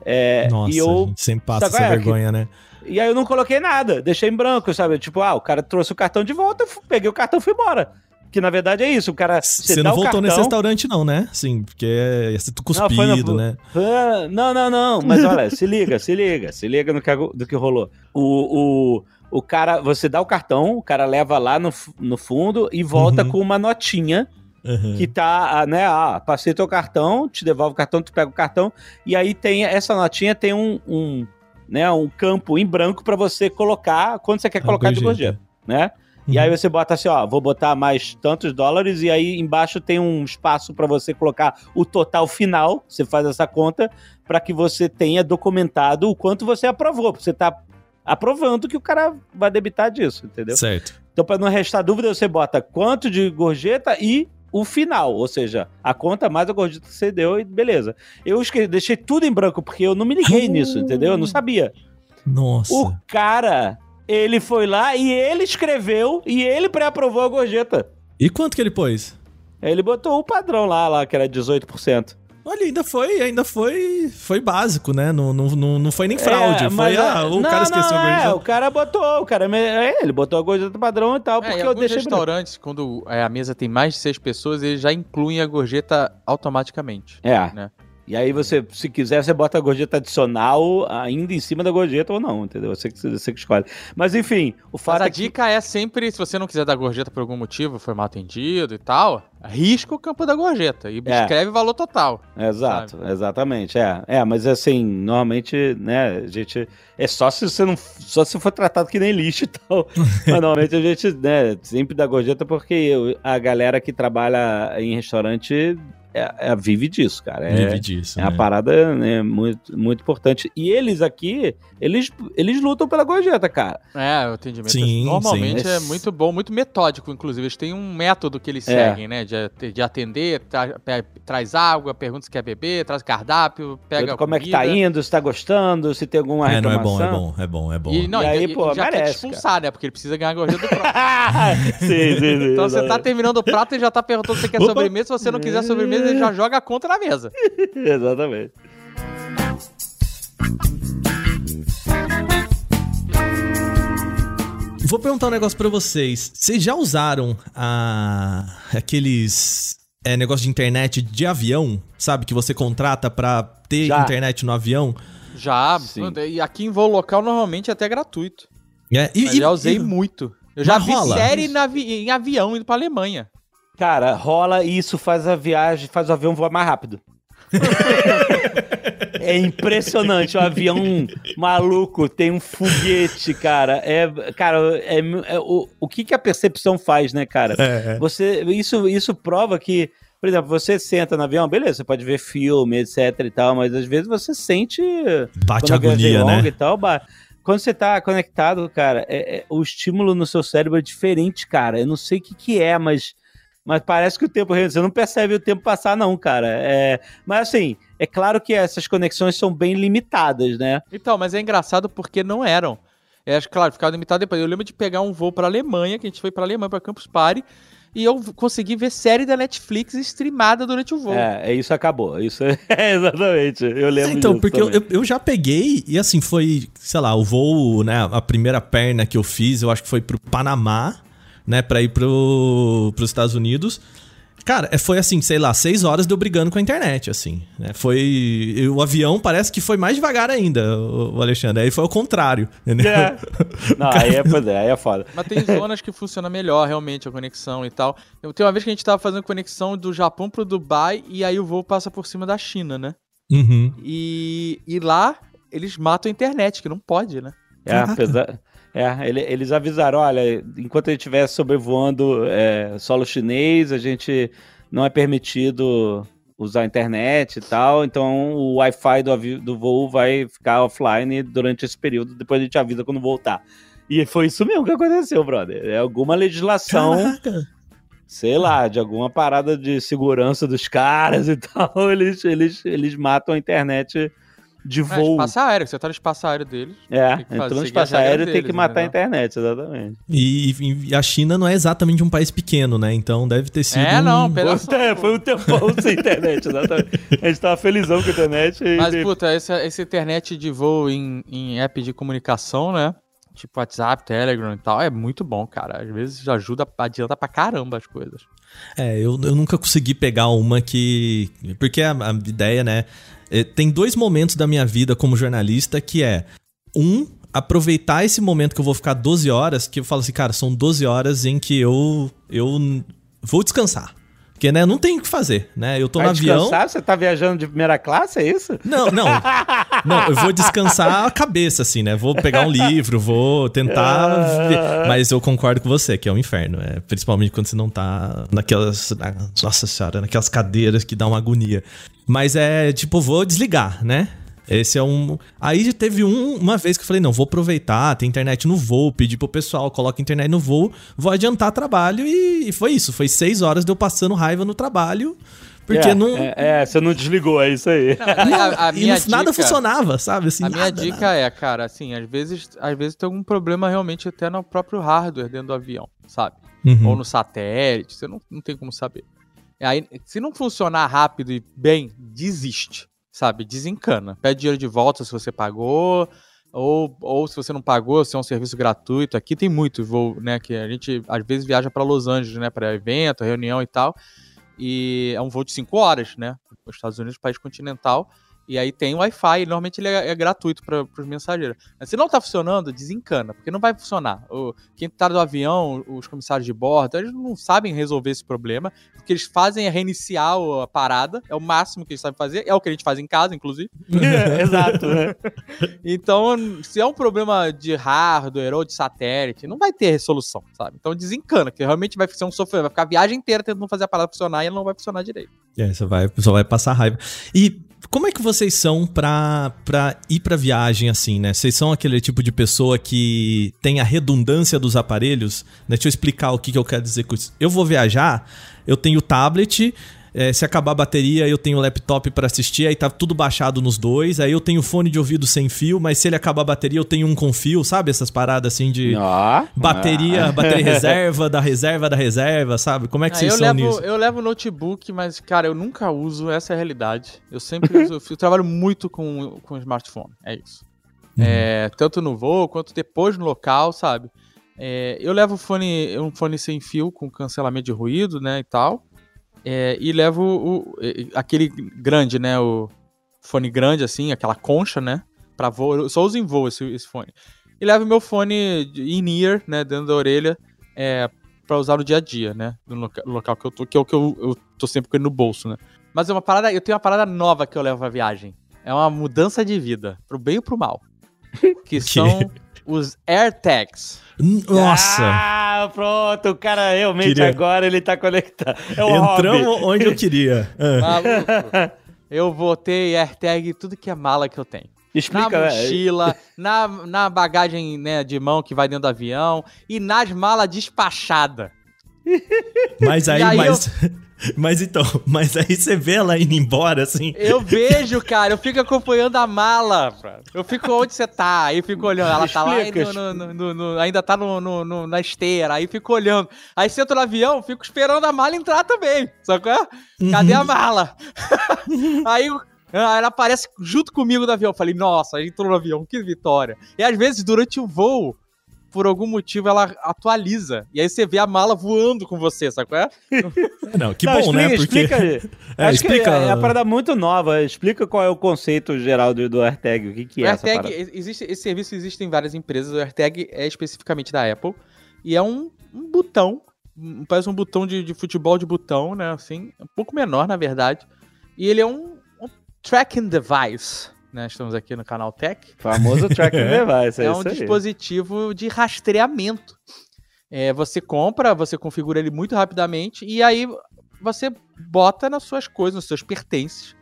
é, Nossa, e eu sempre passa Sabe essa é? vergonha, né? e aí eu não coloquei nada, deixei em branco, sabe? Tipo, ah, o cara trouxe o cartão de volta, eu peguei o cartão e fui embora. Que na verdade é isso, o cara. Você dá não voltou nesse cartão- restaurante, não, né? Sim, porque é Não, foi cuspido, no- né? Ah, não, não, não. Mas olha, se liga, se liga, se liga no que, do que rolou. O, o, o cara, você dá o cartão, o cara leva lá no, no fundo e volta Uhum. com uma notinha Uhum. que tá, ah, né? Ah, passei teu cartão, te devolve o cartão, tu pega o cartão. E aí tem essa notinha, tem um, um, né, um campo em branco pra você colocar quando você quer A colocar de gorjeta. gorjeta, E Uhum. aí você bota assim, ó, vou botar mais tantos dólares e aí embaixo tem um espaço para você colocar o total final, você faz essa conta para que você tenha documentado o quanto você aprovou, você tá aprovando que o cara vai debitar disso, entendeu? Certo. Então para não restar dúvida, você bota quanto de gorjeta e o final, ou seja, a conta mais a gorjeta que você deu e beleza. Eu esque- deixei tudo em branco porque eu não me liguei nisso, entendeu? Eu não sabia. Nossa. O cara, ele foi lá e ele escreveu e ele pré-aprovou a gorjeta. E quanto que ele pôs? Ele botou o padrão lá, lá que era 18%. Olha, ainda foi, ainda foi, foi básico, né? Não, não, não, não foi nem fraude, É, foi, ah, é, o não, cara esqueceu não, a é, gorjeta. o cara botou, o cara, é, ele botou a gorjeta padrão e tal, É, porque eu deixei... restaurantes, quando é, a mesa tem mais de seis pessoas, eles já incluem a gorjeta automaticamente. É. Né? E aí você, se quiser, você bota a gorjeta adicional ainda em cima da gorjeta ou não, entendeu? Você que, você que escolhe. Mas enfim, o Mas fato a é que... dica é sempre, se você não quiser dar gorjeta por algum motivo, foi mal atendido e tal, risca o campo da gorjeta e É. escreve o valor total. Exato, exatamente, é. É, mas assim, normalmente, né, a gente... É só se você não... Só se for tratado que nem lixo e tal. mas normalmente a gente, né, sempre dá gorjeta porque eu- a galera que trabalha em restaurante é, é- vive disso, cara. É, Vive disso, É né? uma parada né, muito, muito importante. E eles aqui, eles, eles lutam pela gorjeta, cara. É, o atendimento Sim, normalmente sim. é muito bom, muito metódico, inclusive. Eles têm um método que eles É. seguem, né? De, de atender, tra- pe- traz água, pergunta se quer beber, traz cardápio, pega como é que tá indo, se tá gostando, se tem alguma É, não é reclamação. bom, é bom, é bom, é bom. E, não, E e, aí, e- pô, já quer merece, te expulsar, né? Porque ele precisa ganhar a gorjeta do próprio. sim, sim, sim. Então você tá terminando o prato e já tá perguntando se você quer Opa. sobremesa. Se você não quiser sobremesa, ele já joga a conta na mesa. Exatamente. Vou perguntar um negócio para vocês. Vocês já usaram a... aqueles é, negócio de internet de avião? Sabe? Que você contrata pra ter Já. internet no avião? Já, Sim. e aqui em voo local normalmente é até gratuito. É, e, Mas e- já usei e- muito. Eu já vi rola? série na vi- em avião indo pra Alemanha. Cara, rola e isso faz a viagem, faz o avião voar mais rápido. é impressionante, o avião maluco tem um foguete, cara. É, cara, é, é- o, o que, que a percepção faz, né, cara? É, é. Você, isso, isso prova que, por exemplo, você senta no avião, beleza, você pode ver filme, etc e tal, mas às vezes você sente Bate é agonia, longa né? e tal, ba- quando você tá conectado, cara, é- é- o estímulo no seu cérebro é diferente, cara. Eu não sei o que que é, mas, mas parece que o tempo... Você não percebe o tempo passar, não, cara. É, mas assim, é claro que essas conexões são bem limitadas, né? Então, mas é engraçado porque não eram. É, acho que, claro, ficava limitado depois. Eu lembro de pegar um voo pra Alemanha, que a gente foi pra Alemanha, pra Campus Party, e eu consegui ver série da Netflix streamada durante o voo. É, é isso acabou. Isso é exatamente. Eu lembro Então, disso porque eu, eu já peguei e assim, foi, sei lá, o voo, né, a primeira perna que eu fiz, eu acho que foi pro Panamá, né, pra ir pro, pros Estados Unidos. Cara, é, foi assim, sei lá, seis horas de eu brigando com a internet, assim, né, foi... o avião parece que foi mais devagar ainda, o, Alexandre, aí foi o contrário, entendeu? É. Não, aí é, pois é, aí é foda. Mas tem zonas que funciona melhor, realmente, a conexão e tal. Eu, tem uma vez que a gente tava fazendo conexão do Japão pro Dubai, e aí o voo passa por cima da China, né? Uhum. E, e lá eles matam a internet, que não pode, né? É, apesar. É, ele- eles avisaram, olha, enquanto a gente estiver sobrevoando é, solo chinês, a gente não é permitido usar a internet e tal, então o Wi-Fi do, do voo vai ficar offline durante esse período, depois a gente avisa quando voltar. E foi isso mesmo que aconteceu, brother. É alguma legislação, Caraca. sei lá, de alguma parada de segurança dos caras e tal, eles, eles, eles matam a internet de É, voo. espaço aéreo, você tá no espaço aéreo deles. É, Tem que fazer- entrou no espaço aéreo tem que matar entendeu? a internet, exatamente. E, e a China não é exatamente um país pequeno, né, então deve ter sido É, não, um... pera- Foi, é, foi um tempão sem internet, exatamente. A gente tava felizão com a internet. E, Mas, puta, essa, essa internet de voo em, em app de comunicação, né? Tipo WhatsApp, Telegram e tal, é muito bom, cara. Às vezes ajuda, adianta pra caramba as coisas. É, eu, eu nunca consegui pegar uma que. Porque a, a ideia, né? É, tem dois momentos da minha vida como jornalista que é. Um, aproveitar esse momento que eu vou ficar 12 horas, que eu falo assim, cara, são 12 horas em que eu, eu vou descansar. Porque, né, não tem o que fazer, né? Eu tô vai no avião. descansar? Você tá viajando de primeira classe, é isso? Não, não. Não, eu vou descansar a cabeça, assim, né? Vou pegar um livro, vou tentar. ver. Mas eu concordo com você, que é um inferno. É, principalmente quando você não tá naquelas. na- Nossa senhora, naquelas cadeiras que dá uma agonia. Mas é tipo, vou desligar, né? Esse é um. Aí teve um, uma vez que eu falei: não, vou aproveitar, tem internet no voo, pedi pro pessoal, coloca internet no voo, vou adiantar trabalho e, e foi isso. Foi seis horas de eu passando raiva no trabalho, porque é, não. É, é, você não desligou, é isso aí. A, a e minha no- nada dica- funcionava, sabe? Assim, A minha nada, dica é, cara, assim, às vezes, às vezes tem algum problema realmente até no próprio hardware dentro do avião, sabe? Uhum. Ou no satélite, você não, não tem como saber. Aí, se não funcionar rápido e bem, desiste, sabe? Desencana. Pede dinheiro de volta se você pagou, ou, ou se você não pagou, se é um serviço gratuito. Aqui tem muito voo, né? Que a gente às vezes viaja para Los Angeles, né? Para evento, reunião e tal. E é um voo de 5 horas, né? Os Estados Unidos, país continental. E aí tem Wi-Fi, normalmente ele é, é gratuito para os mensageiros. Mas se não tá funcionando, desencana, porque não vai funcionar. O, quem tá no avião, os comissários de bordo, eles não sabem resolver esse problema. O que eles fazem é reiniciar a parada, é o máximo que eles sabem fazer, é o que a gente faz em casa, inclusive. É, Exato, né? Então, se é um problema de hardware ou de satélite, não vai ter resolução, sabe? Então desencana, que realmente vai ser um sofrimento, vai ficar a viagem inteira tentando fazer a parada funcionar e ela não vai funcionar direito. É, você vai, só vai passar raiva. E como é que vocês são pra, pra ir pra viagem assim, né? Vocês são aquele tipo de pessoa que tem a redundância dos aparelhos? Né? Deixa eu explicar o que, que eu quero dizer com isso. Eu vou viajar, eu tenho tablet, é, se acabar a bateria, eu tenho o laptop para assistir, aí tá tudo baixado nos dois. Aí eu tenho fone de ouvido sem fio, mas se ele acabar a bateria, eu tenho um com fio, sabe? Essas paradas assim de Ah, bateria, ah. bateria reserva, da reserva da reserva, sabe? Como é que Ah, vocês eu, são levo, nisso? eu levo notebook, mas, cara, eu nunca uso, essa é a realidade. Eu sempre uso, eu trabalho muito com, com smartphone, é isso. Uhum. É, tanto no voo quanto depois no local, sabe? É, eu levo fone, um fone sem fio com cancelamento de ruído, né, e tal. É, e levo o, aquele grande, né, o fone grande, assim, aquela concha, né, pra voo. Eu só uso em voo esse, esse fone. E levo meu fone in-ear, né, dentro da orelha, é, pra usar no dia a dia, né, no loca- local que eu tô, que é o que eu, eu tô sempre com ele no bolso, né. Mas é uma parada, eu tenho uma parada nova que eu levo pra viagem. É uma mudança de vida, pro bem e pro mal. Que são os AirTags. Nossa! Ah, pronto, o cara realmente Queria- agora ele tá conectado. É o Entramos hobby. onde eu queria. Ah. Maluco. Eu botei AirTag em tudo que é mala que eu tenho. Na Explica, é, mochila, na, na bagagem né, de mão que vai dentro do avião e nas malas despachadas. Mas aí, aí mas. Mas então, mas aí você vê ela indo embora, assim. Eu vejo, cara, eu fico acompanhando a mala. Eu fico onde você tá, aí eu fico olhando. Ela tá lá no- no- no- no- ainda tá no, no- no- na esteira, aí eu fico olhando. Aí sento no avião, fico esperando a mala entrar também. Sacou? Cadê a mala? aí eu- ah, ela aparece junto comigo no avião. Eu falei, nossa, a gente entrou no avião, que vitória. E às vezes, durante o voo, por algum motivo, ela atualiza. E aí você vê a mala voando com você, sacou? Não, que Não, bom, explica, né? Porque. Explica, É, Acho explica- que é, é uma parada muito nova. Explica qual é o conceito geral do, do AirTag. O que, que o é essa AirTag, parada? existe, esse serviço existe em várias empresas. O AirTag é especificamente da Apple. E é um, um botão. parece um botão de, de futebol de botão, né? Assim, um pouco menor, na verdade. E ele é um, um tracking device. Né? Estamos aqui no canal Tech. Famoso tracking device. É, É, isso um aí. dispositivo de rastreamento. É, você compra, você configura ele muito rapidamente e aí você bota nas suas coisas, nos seus pertences,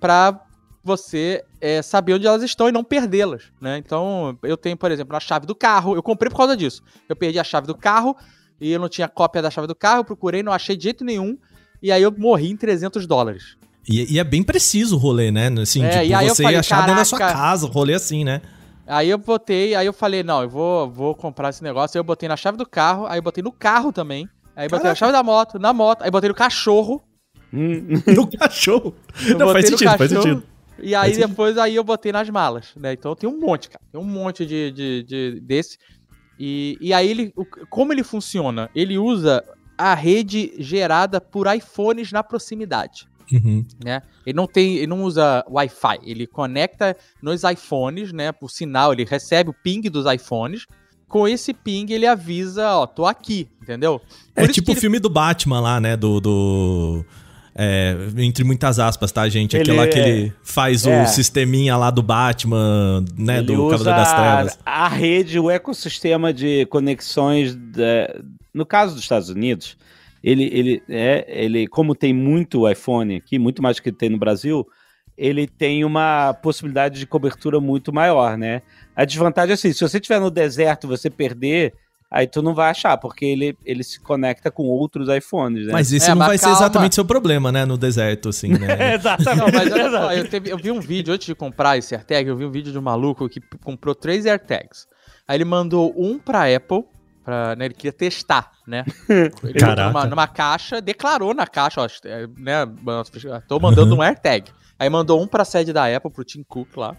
para você é, saber onde elas estão e não perdê-las, né? Então, eu tenho, por exemplo, a chave do carro. Eu comprei por causa disso. Eu perdi a chave do carro e eu não tinha cópia da chave do carro. Eu procurei, não achei de jeito nenhum. E aí eu morri em 300 dólares. E, e é bem preciso o rolê, né? Assim, É, tipo, e você falei, achar dentro da sua casa, o rolê assim, né? Aí eu botei, aí eu falei, não, eu vou, vou comprar esse negócio. Aí eu botei na chave do carro, aí eu botei no carro também. Aí botei na Caraca. chave da moto, na moto, aí botei no cachorro. Hum, No cachorro. Eu Não, faz sentido, faz cachorro, sentido. E aí Faz sentido. depois aí eu botei nas malas, né? Então tem um monte, cara. Tem um monte de, de, de- desse. E, e aí ele, como ele funciona? Ele usa a rede gerada por iPhones na proximidade. Uhum. né? Ele não tem, ele não usa Wi-Fi, ele conecta nos iPhones, né? Por sinal, ele recebe o ping dos iPhones. Com esse ping ele avisa, ó, tô aqui, entendeu? É Por isso tipo o ele- filme do Batman lá, né? Do. do- é, entre muitas aspas, tá, gente? Ele Aquela que é- ele faz é. o sisteminha lá do Batman, né? ele do Cavaleiro das Trevas. a, a rede, o ecossistema de conexões. da- no caso dos Estados Unidos, ele, ele, é, ele, como tem muito iPhone aqui, muito mais do que tem no Brasil, ele tem uma possibilidade de cobertura muito maior, né? A desvantagem é assim, se você estiver no deserto e você perder, aí tu não vai achar, porque ele, ele se conecta com outros iPhones, né? Mas esse É, não mas vai ser calma. exatamente seu problema, né? No deserto, assim, né? Exatamente. Não, mas olha só, exato. eu, teve- eu vi um vídeo antes de comprar esse AirTag, eu vi um vídeo de um maluco que comprou três AirTags. Aí ele mandou um pra Apple, pra, né, ele queria testar, né? Ele numa, numa caixa, declarou na caixa, ó, é, né, tô mandando um AirTag. Aí mandou um pra sede da Apple, pro Tim Cook lá.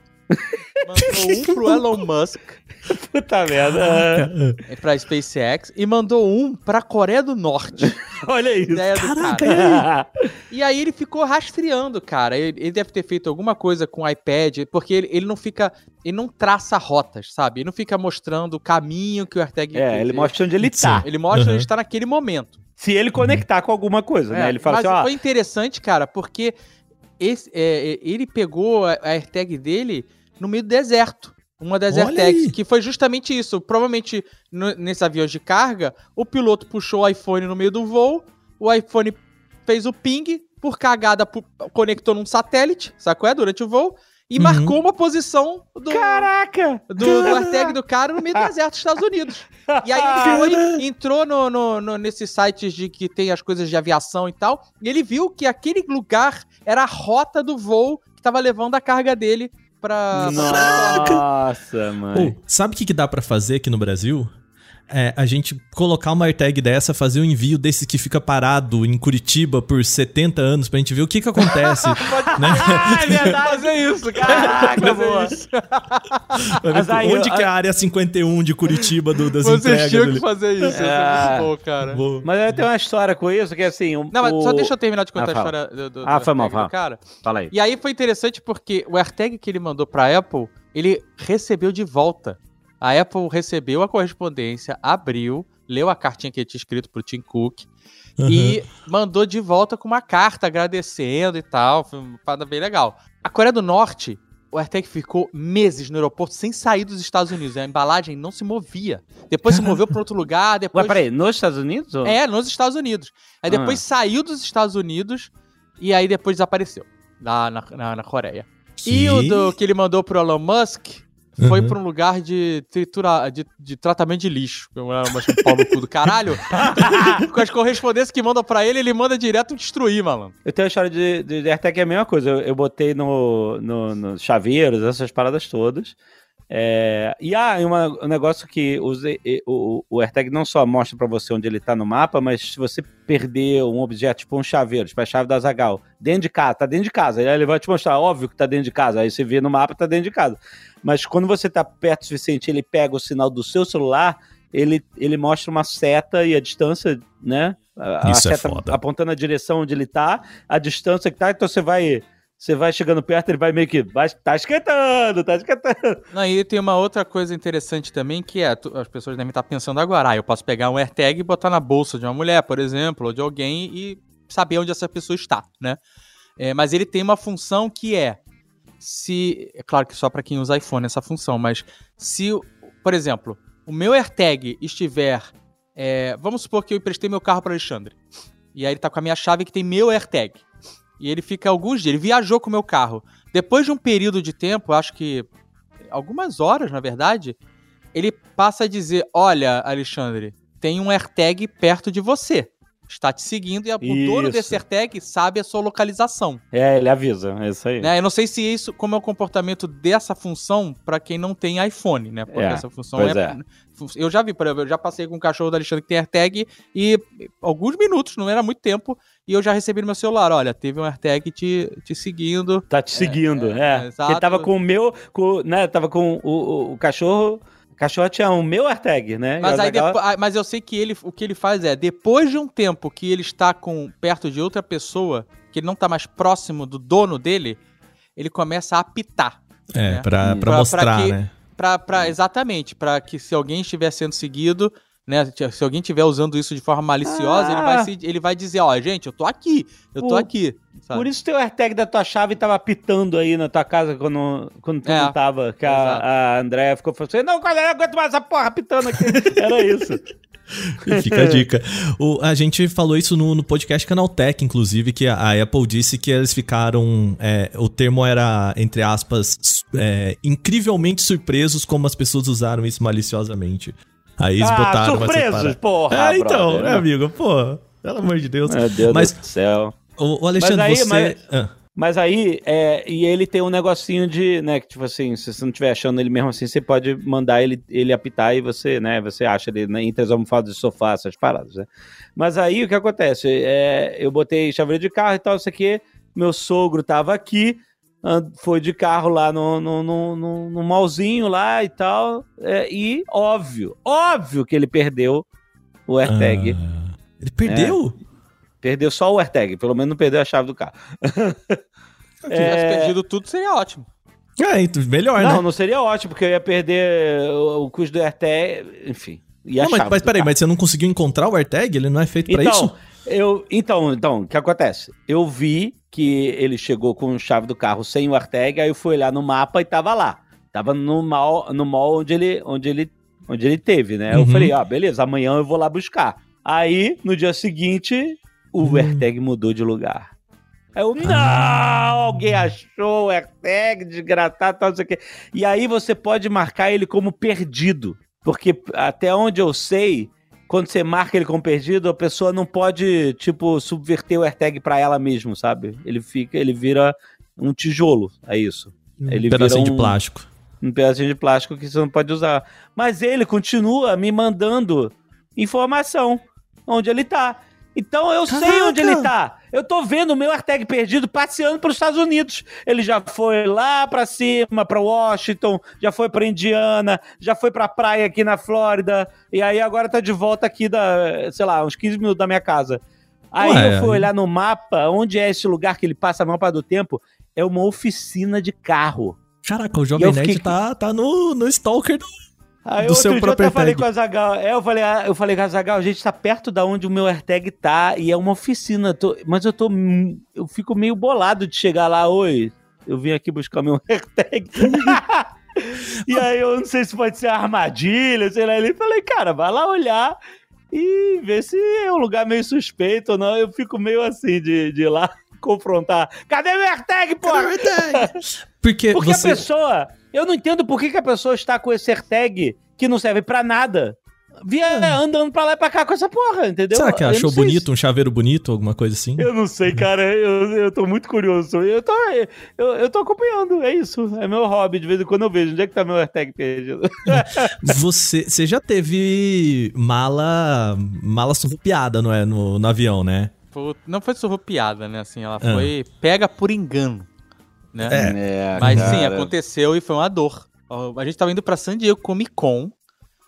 Mandou um pro Elon Musk, Puta merda. é, pra SpaceX, e mandou um pra Coreia do Norte. Olha isso. Ideia do Caraca, cara. E aí ele ficou rastreando, cara. Ele, ele deve ter feito alguma coisa com o iPad, porque ele, ele não fica. Ele não traça rotas, sabe? Ele não fica mostrando o caminho que o AirTag É, ele mostra onde ele tá. Ele mostra Uhum. onde está naquele momento. Se ele conectar com alguma coisa, né? É, Ele fala mas assim, ó. foi interessante, cara, porque esse, é, é, ele pegou a a AirTag dele no meio do deserto. Uma das AirTags, que foi justamente isso. Provavelmente, no, nesses aviões de carga, o piloto puxou o iPhone no meio do voo, o iPhone fez o ping, por cagada conectou num satélite, sacou? É, durante o voo, e uhum. marcou uma posição do. Caraca! Do, do AirTag do cara no meio do deserto dos Estados Unidos. E aí ele foi, entrou no, no, no, nesses sites de que tem as coisas de aviação e tal, e ele viu que aquele lugar era a rota do voo que tava levando a carga dele pra. Nossa, mano. Oh, sabe o que, que dá para fazer aqui no Brasil? É, a gente colocar uma AirTag dessa, fazer um envio desse que fica parado em Curitiba por 70 anos pra gente ver o que que acontece. né? Ah, é verdade. fazer isso, Caraca, boa. Isso. aí, onde eu, que é a área 51 de Curitiba do, das Vocês entregas? Vocês tinham que fazer isso, é, é muito bom, cara. Boa. Mas eu tenho uma história com isso, que é assim... Um, Não, mas o... só deixa eu terminar de contar ah, a história do, do, ah, do foi mal, fala. cara. Fala aí. E aí foi interessante porque o AirTag que ele mandou pra Apple, ele recebeu de volta. A Apple recebeu a correspondência, abriu, leu a cartinha que ele tinha escrito pro Tim Cook uhum. e mandou de volta com uma carta agradecendo e tal. Foi uma parada bem legal. A Coreia do Norte, o AirTag ficou meses no aeroporto sem sair dos Estados Unidos. A embalagem não se movia. Depois se moveu para outro lugar. Depois... Ué, peraí, nos Estados Unidos? Ou... É, nos Estados Unidos. Aí depois ah. saiu dos Estados Unidos e aí depois desapareceu lá na, na, na Coreia. Que? E o do, que ele mandou pro Elon Musk, foi uhum. pra um lugar de, tritura, de, de tratamento de lixo. Mas um pau no cu do caralho. Com as correspondências que mandam pra ele, ele manda direto destruir, malandro. Eu tenho a história de, de AirTag é a mesma coisa. Eu, eu botei no, no, no chaveiros, essas paradas todas. É, e há ah, uma, um negócio que os, o, o AirTag não só mostra para você onde ele está no mapa, mas se você perder um objeto, tipo um chaveiro, tipo a chave da Zagal, dentro de casa, tá dentro de casa, ele vai te mostrar, óbvio que tá dentro de casa, aí você vê no mapa, tá dentro de casa. Mas quando você tá perto o suficiente, ele pega o sinal do seu celular, ele, ele mostra uma seta e a distância, né? A, Isso a é seta é foda. apontando a direção onde ele tá, a distância que tá, então você vai você vai chegando perto, ele vai meio que. Vai, tá esquentando, tá esquentando. Não, tem uma outra coisa interessante também, que é, as pessoas devem estar pensando agora, ah, eu posso pegar um AirTag e botar na bolsa de uma mulher, por exemplo, ou de alguém e saber onde essa pessoa está, né? É, mas ele tem uma função que é, se. É claro que só para quem usa iPhone essa função, mas se, por exemplo, o meu AirTag estiver. É, vamos supor que eu emprestei meu carro para Alexandre. E aí ele tá com a minha chave que tem meu AirTag. E ele fica alguns dias. Ele viajou com o meu carro. Depois de um período de tempo, acho que algumas horas, na verdade, ele passa a dizer: Olha, Alexandre, tem um AirTag perto de você está te seguindo e o dono desse AirTag sabe a sua localização. É, ele avisa, é isso aí. Né? Eu não sei se isso, como é o comportamento dessa função para quem não tem iPhone, né? Porque é, essa função é, é, Eu já vi, por exemplo, eu já passei com um cachorro da Alexandre que tem AirTag e alguns minutos, não era muito tempo, e eu já recebi no meu celular, olha, teve um AirTag te, te seguindo. Tá te seguindo, é. é, é Porque tava com o meu, com, né, tava com o, o, o cachorro cachorro tinha o meu AirTag, né? Mas, aí depois, ah, mas eu sei que ele, o que ele faz é, depois de um tempo que ele está com perto de outra pessoa, que ele não está mais próximo do dono dele, ele começa a apitar. É, né? pra, pra, pra, mostrar, pra que, né? Pra, pra, exatamente, para que se alguém estiver sendo seguido, né? Se alguém estiver usando isso de forma maliciosa, ah. ele, vai ah. se, ele vai dizer, ó, gente, eu tô aqui, eu tô aqui. Sabe? Por isso teu AirTag da tua chave tava pitando aí na tua casa quando, quando tu é, não tava. Que a, a Andréia ficou falando assim, não, eu não aguento mais essa porra pitando aqui. Era isso. Fica a dica. O, a gente falou isso no, no podcast Canaltech, inclusive, que a, a, Apple disse que eles ficaram. É, o termo era, entre aspas, é, incrivelmente surpresos como as pessoas usaram isso maliciosamente. Aí eles ah, botaram surpresos, porra! É, então, brother, é, amigo, pô, pelo amor de Deus. Meu Deus mas, do céu. O, o Alexandre, mas aí, você... Mas, ah. mas aí, é, e ele tem um negocinho de, né, que tipo assim, se você não estiver achando ele mesmo assim, você pode mandar ele, ele apitar e você, né, você acha ele né, entre as almofadas de sofá, essas paradas, né? Mas aí, o que acontece? É, eu botei chaveiro de carro e tal, isso aqui, meu sogro tava aqui, foi de carro lá no, no, no, no, no malzinho lá e tal. É, e óbvio, óbvio que ele perdeu o AirTag. Ah, ele perdeu? É, perdeu só o AirTag, pelo menos não perdeu a chave do carro. Se tivesse é... perdido tudo, seria ótimo. É, então, melhor, não, né? Não, não seria ótimo, porque eu ia perder o, o custo do AirTag, enfim. E a não, mas, mas peraí, mas você não conseguiu encontrar o AirTag? Ele não é feito então, pra isso? Eu, então, então, o que acontece? Eu vi que ele chegou com a chave do carro sem o AirTag, aí eu fui olhar no mapa e tava lá. Tava no mall, no mall onde ele, onde ele, onde ele teve, né? Uhum. Eu falei, ó, ah, beleza, amanhã eu vou lá buscar. Aí, no dia seguinte, o uhum. AirTag mudou de lugar. Aí eu, não, alguém achou o AirTag, desgratado, tal, não sei o quê. E aí você pode marcar ele como perdido. Porque até onde eu sei, quando você marca ele como perdido, a pessoa não pode, tipo, subverter o AirTag pra ela mesmo, sabe? Ele fica, ele vira um tijolo, é isso. Ele um pedacinho vira de plástico. um pedacinho de plástico que você não pode usar. Mas ele continua me mandando informação onde ele tá. Então eu sei Caraca! onde ele tá. Eu tô vendo o meu AirTag perdido passeando pelos Estados Unidos. Ele já foi lá pra cima, pra Washington, já foi pra Indiana, já foi pra praia aqui na Flórida, e aí agora tá de volta aqui da, sei lá, uns 15 minutos da minha casa. Aí Ué, eu fui olhar no mapa, onde é esse lugar que ele passa a maior parte do tempo, é uma oficina de carro. Caraca, o Jovem Nerd fiquei- tá, tá no, no Stalker do. Aí Do outro seu próprio eu até falei AirTag. com a Zagal. É, eu falei, ah, eu falei com a Zagal, a gente tá perto da onde o meu AirTag tá e é uma oficina. tô- mas eu tô. Eu fico meio bolado de chegar lá, oi. Eu vim aqui buscar meu AirTag. e aí eu não sei se pode ser armadilha, sei lá. Ele falei, cara, vai lá olhar e ver se é um lugar meio suspeito ou não. Eu fico meio assim de, de ir lá confrontar. Cadê meu AirTag, porra? Porque, Porque você. a pessoa. Eu não entendo por que, que a pessoa está com esse AirTag que não serve pra nada. Via andando pra lá e pra cá com essa porra, entendeu? Será que Eu achou bonito, um chaveiro bonito, alguma coisa assim? se- Eu não sei, cara. Eu, eu tô muito curioso. Eu tô, eu, eu tô acompanhando, é isso. É meu hobby. De vez em quando eu vejo. Onde é que tá meu AirTag perdido? Você, você já teve mala mala surrupiada, não é? No, no avião, né? Não foi surrupiada, né? Assim, ela Ah. foi pega por engano, né? É, Mas sim, aconteceu e foi uma dor. A gente tava indo pra San Diego Comic Con.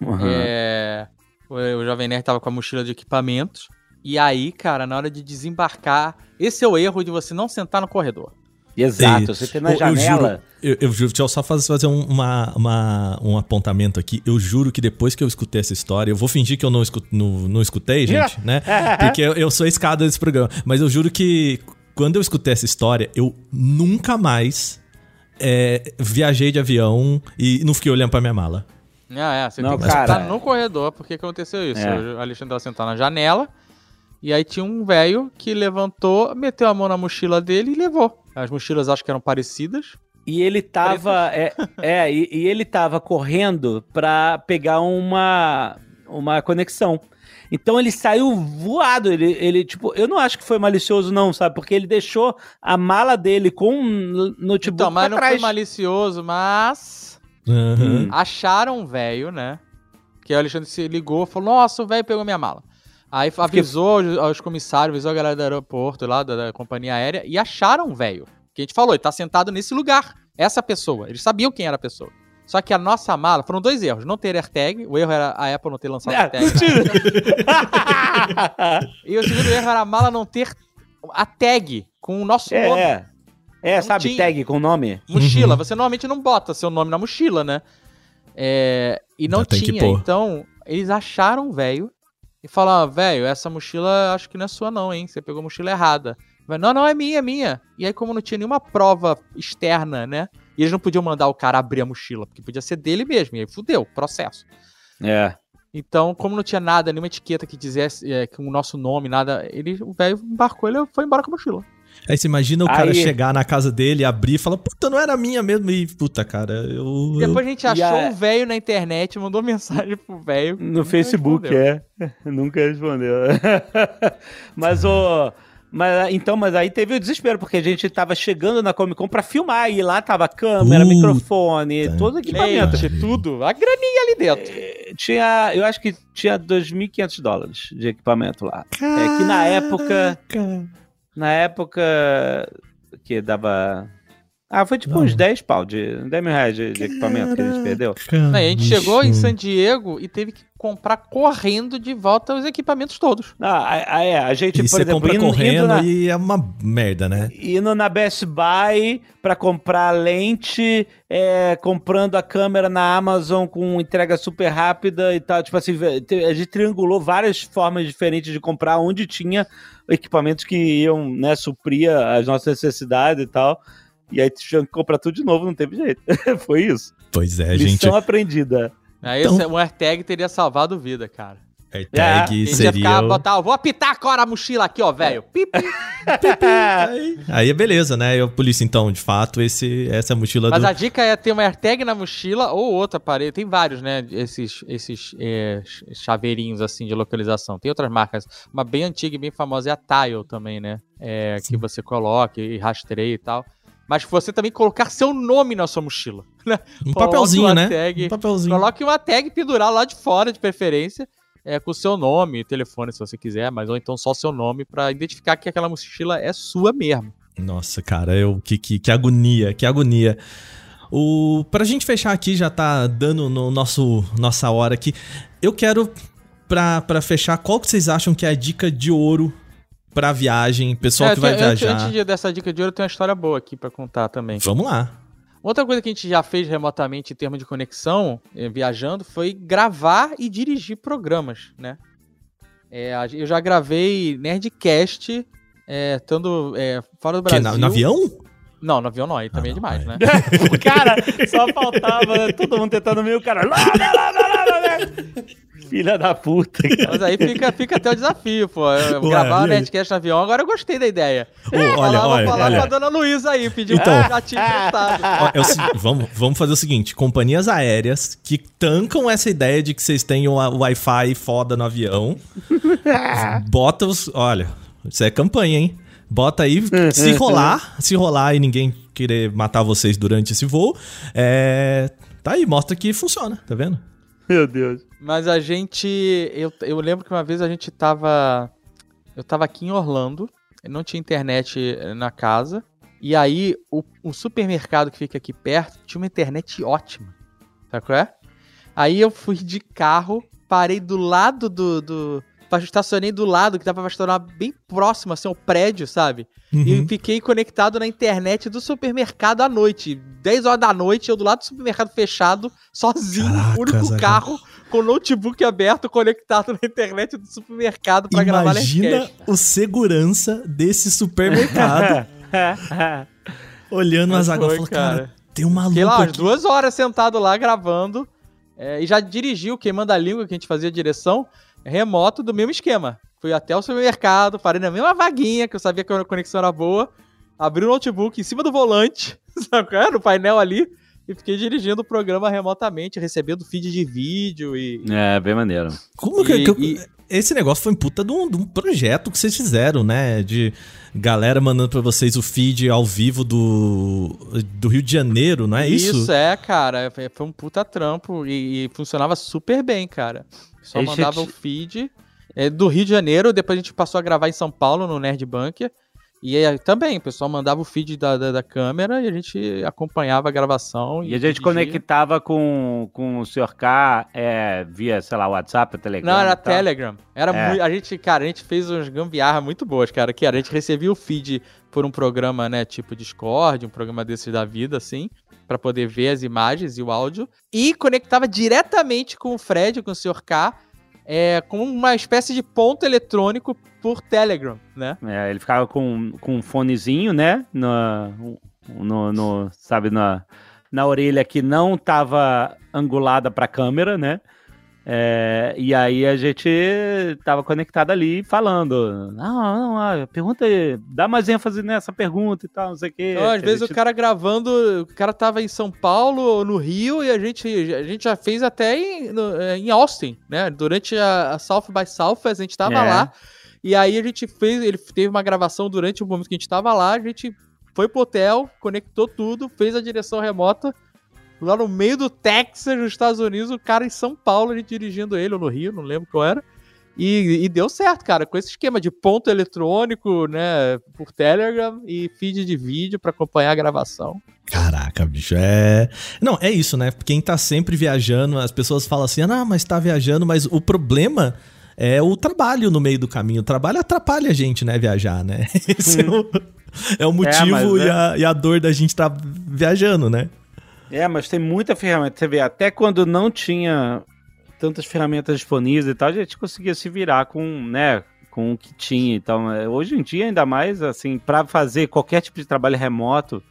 Uhum. É, o, Jovem Nerd tava com a mochila de equipamentos. E aí, cara, na hora de desembarcar, esse é o erro de você não sentar no corredor. Exato. Você tem na eu- eu janela. juro- Eu, eu juro, deixa eu só fazer, fazer um, uma, uma- um apontamento aqui. Eu juro que depois que eu escutei essa história, eu vou fingir que eu não, escu- não, não escutei, gente, né? Porque eu, eu sou a escada desse programa. Mas eu juro que quando eu escutei essa história, eu nunca mais é, viajei de avião e não fiquei olhando pra minha mala. Ah, é, você Não, tem que cara, sentar é. no corredor, porque aconteceu isso. É. O Alexandre tava sentado na janela, e aí tinha um velho que levantou, meteu a mão na mochila dele e levou. As mochilas acho que eram parecidas. E ele tava. É, é e, e ele tava correndo pra pegar uma, uma conexão. Então ele saiu voado. Ele, ele, tipo, eu não acho que foi malicioso, não, sabe? Porque ele deixou a mala dele com um notebook então, mas não trás. foi malicioso, mas Aham. Hum. acharam um velho, né? Que o Alexandre se ligou, falou: Nossa, o velho pegou minha mala. Aí avisou aos- aos comissários, avisou a galera do aeroporto lá, da, da companhia aérea, e acharam um velho. Que a gente falou, ele tá sentado nesse lugar. Essa pessoa. Eles sabiam quem era a pessoa. Só que a nossa mala, foram dois erros. Não ter AirTag, o erro era a Apple não ter lançado É, AirTag. E o segundo erro era a mala não ter a tag com o nosso nome. é, é, Não sabe, tinha. tag com nome? Mochila, Uhum. você normalmente não bota seu nome na mochila, né? É, e não Já tinha. Então, eles acharam o velho e falaram: velho, essa mochila acho que não é sua, não, hein? Você pegou a mochila errada. Não, não, é minha, é minha. E aí, como não tinha nenhuma prova externa, né? E eles não podiam mandar o cara abrir a mochila, porque podia ser dele mesmo. E aí fudeu, processo. É. Então, como não tinha nada, nenhuma etiqueta que dissesse é, com o nosso nome, nada, ele, o velho embarcou, ele foi embora com a mochila. Aí você imagina o cara Aí- chegar na casa dele, abrir e falar, puta, não era minha mesmo. E, puta, cara, eu. Depois a gente achou a- o velho na internet, mandou mensagem pro velho. No Facebook, respondeu. é. Nunca respondeu. mas o. Mas, então, mas aí teve o desespero, porque a gente tava chegando na Comic Con pra filmar, e lá tava câmera, Puta microfone, todo equipamento. Leite, tudo. A graninha ali dentro. Tinha, eu acho que tinha 2.500 dólares de equipamento lá. É que na época, Caraca. na época que dava... Ah, foi tipo Não. uns 10 pau, de 10 mil reais de, de equipamento que a gente perdeu. Não, a gente Bicho. chegou em San Diego e teve que comprar correndo de volta os equipamentos todos. Ah, a, a, é, a gente, E por você exemplo, compra indo, correndo indo na, e é uma merda, né? indo na Best Buy pra comprar lente, é, comprando a câmera na Amazon com entrega super rápida e tal. Tipo assim, a gente triangulou várias formas diferentes de comprar onde tinha equipamentos que iam, né, suprir as nossas necessidades e tal. E aí tinha que comprar tudo de novo, não teve jeito. Foi isso. Pois é, gente. Lição aprendida. Aí Então- o AirTag teria salvado vida, cara. AirTag Você seria. ficar, botar, vou apitar agora a mochila aqui, ó, velho. Pip, pip. Aí, aí é beleza, né? Eu, polícia, então, de fato, esse, essa é a mochila Mas do. a dica é ter uma AirTag na mochila ou outro aparelho. Tem vários, né? Esses, esses é, ch- chaveirinhos assim de localização. Tem outras marcas. Uma bem antiga e bem famosa é a Tile também, né? É, que você coloca e rastreia e tal. Mas você também colocar seu nome na sua mochila. né? Um Coloque papelzinho, né? tag. Um papelzinho. Coloque uma tag pendurar lá de fora, de preferência. É, com seu nome, telefone, se você quiser, mas ou então só seu nome pra identificar que aquela mochila é sua mesmo. Nossa, cara, eu, que, que, que agonia, que agonia. O, pra gente fechar aqui, já tá dando no nosso nossa hora aqui. Eu quero, pra, pra fechar, qual que vocês acham que é a dica de ouro pra viagem? Pessoal É, que vai viajar. Antes de- dessa dica de ouro, tem uma história boa aqui pra contar também. Vamos lá. Outra coisa que a gente já fez remotamente em termos de conexão, eh, viajando, foi gravar e dirigir programas, né? É, eu já gravei Nerdcast, é, estando é, fora do Que, Brasil. na- no avião? Não, no avião não, aí também Ah, é não, demais, aí. né? O cara só faltava, né? todo mundo tentando meio o cara. lá, lá, lá, lá, lá, lá. Filha da puta, cara. Mas aí fica, fica até o desafio, pô. Eu Ué, gravar o? Nerdcast no avião, agora eu gostei da ideia. Ô, olha, falar, olha, vou falar olha. com a dona Luísa aí, pedir Então. um gatinho emprestado. É vamos, vamos fazer o seguinte: companhias aéreas que tancam essa ideia de que vocês têm o o Wi-Fi foda no avião. bota os. Olha, isso é campanha, hein? Bota aí, se rolar, se rolar e ninguém querer matar vocês durante esse voo, é. Tá aí, mostra que funciona, tá vendo? Meu Deus. Mas a gente. Eu, eu lembro que uma vez a gente tava. Eu tava aqui em Orlando, não tinha internet eh, na casa. E aí, o, o supermercado que fica aqui perto tinha uma internet ótima. Sabe qual é? Aí eu fui de carro, parei do lado do. do estacionei do lado, que dava pra estacionar bem próximo, assim, ao prédio, sabe? E Uhum. fiquei conectado na internet do supermercado à noite. 10 horas da noite, eu do lado do supermercado fechado, sozinho, Caraca, único Zagal. carro, com o notebook aberto, conectado na internet do supermercado pra gravar Imagina o segurança desse supermercado olhando o Mas Azaghal e foi, falando, cara, cara. tem um maluco Fiquei lá aqui. duas horas sentado lá gravando. é, e já dirigiu, queimando a língua que a gente fazia direção, remoto do mesmo esquema. Fui até o supermercado, parei na mesma vaguinha, que eu sabia que a conexão era boa. Abri o notebook em cima do volante, sabe qual é? No painel ali. E fiquei dirigindo o programa remotamente, recebendo feed de vídeo e. É, bem maneiro. Como que, E- que- e- Esse negócio foi um puta de um, de um projeto que vocês fizeram, né? De galera mandando pra vocês o feed ao vivo do, do Rio de Janeiro, não é isso? Isso, é, cara. Foi foi um puta trampo e, e funcionava super bem, cara. Só mandava você- o feed é, do Rio de Janeiro, depois a gente passou a gravar em São Paulo, no Nerd Bunker. E aí, também, o pessoal mandava o feed da, da, da câmera e a gente acompanhava a gravação. E a gente dirigia. conectava com, com o Sr. K é, via, sei lá, WhatsApp, Telegram. Não, era e. Telegram. Era É. muito. A gente, cara, a gente fez uns gambiarra muito boas, cara. Que era, a gente recebia o feed por um programa, né, tipo Discord, um programa desses da vida, assim, pra poder ver as imagens e o áudio. E conectava diretamente com o Fred, com o Sr. K, é, com uma espécie de ponto eletrônico por Telegram, né? É, ele ficava com, com um fonezinho, né? No, no, no- sabe, na, na orelha que não tava angulada pra câmera, né? É, e aí a gente tava conectado ali falando. Não, não, ah, pergunta aí, dá mais ênfase nessa pergunta e tal, não sei o quê. Então, às Que a vezes gente- o cara gravando, o cara tava em São Paulo ou no Rio e a gente, a gente já fez até em, no- eh, em Austin, né? Durante a, a South by Southwest, a gente tava É. lá e aí a gente fez, ele teve uma gravação durante o momento que a gente tava lá, a gente foi pro hotel, conectou tudo, fez a direção remota lá no meio do Texas, nos Estados Unidos, o cara em São Paulo, a gente dirigindo ele, ou no Rio, não lembro qual era. E, e deu certo, cara, com esse esquema de ponto eletrônico, né, por Telegram e feed de vídeo pra acompanhar a gravação. Caraca, bicho, é. Não, é isso, né? Quem tá sempre viajando, as pessoas falam assim, ah, mas tá viajando, mas o problema é o trabalho no meio do caminho. O trabalho atrapalha a gente, né, viajar, né? Esse é o, é o motivo mas, e, né? a, e a dor da gente tá viajando, né? É, mas tem muita ferramenta. Você vê, até quando não tinha tantas ferramentas disponíveis e tal, a gente conseguia se virar com, né, com o que tinha. Então, é, hoje em dia, ainda mais, assim, para fazer qualquer tipo de trabalho remoto,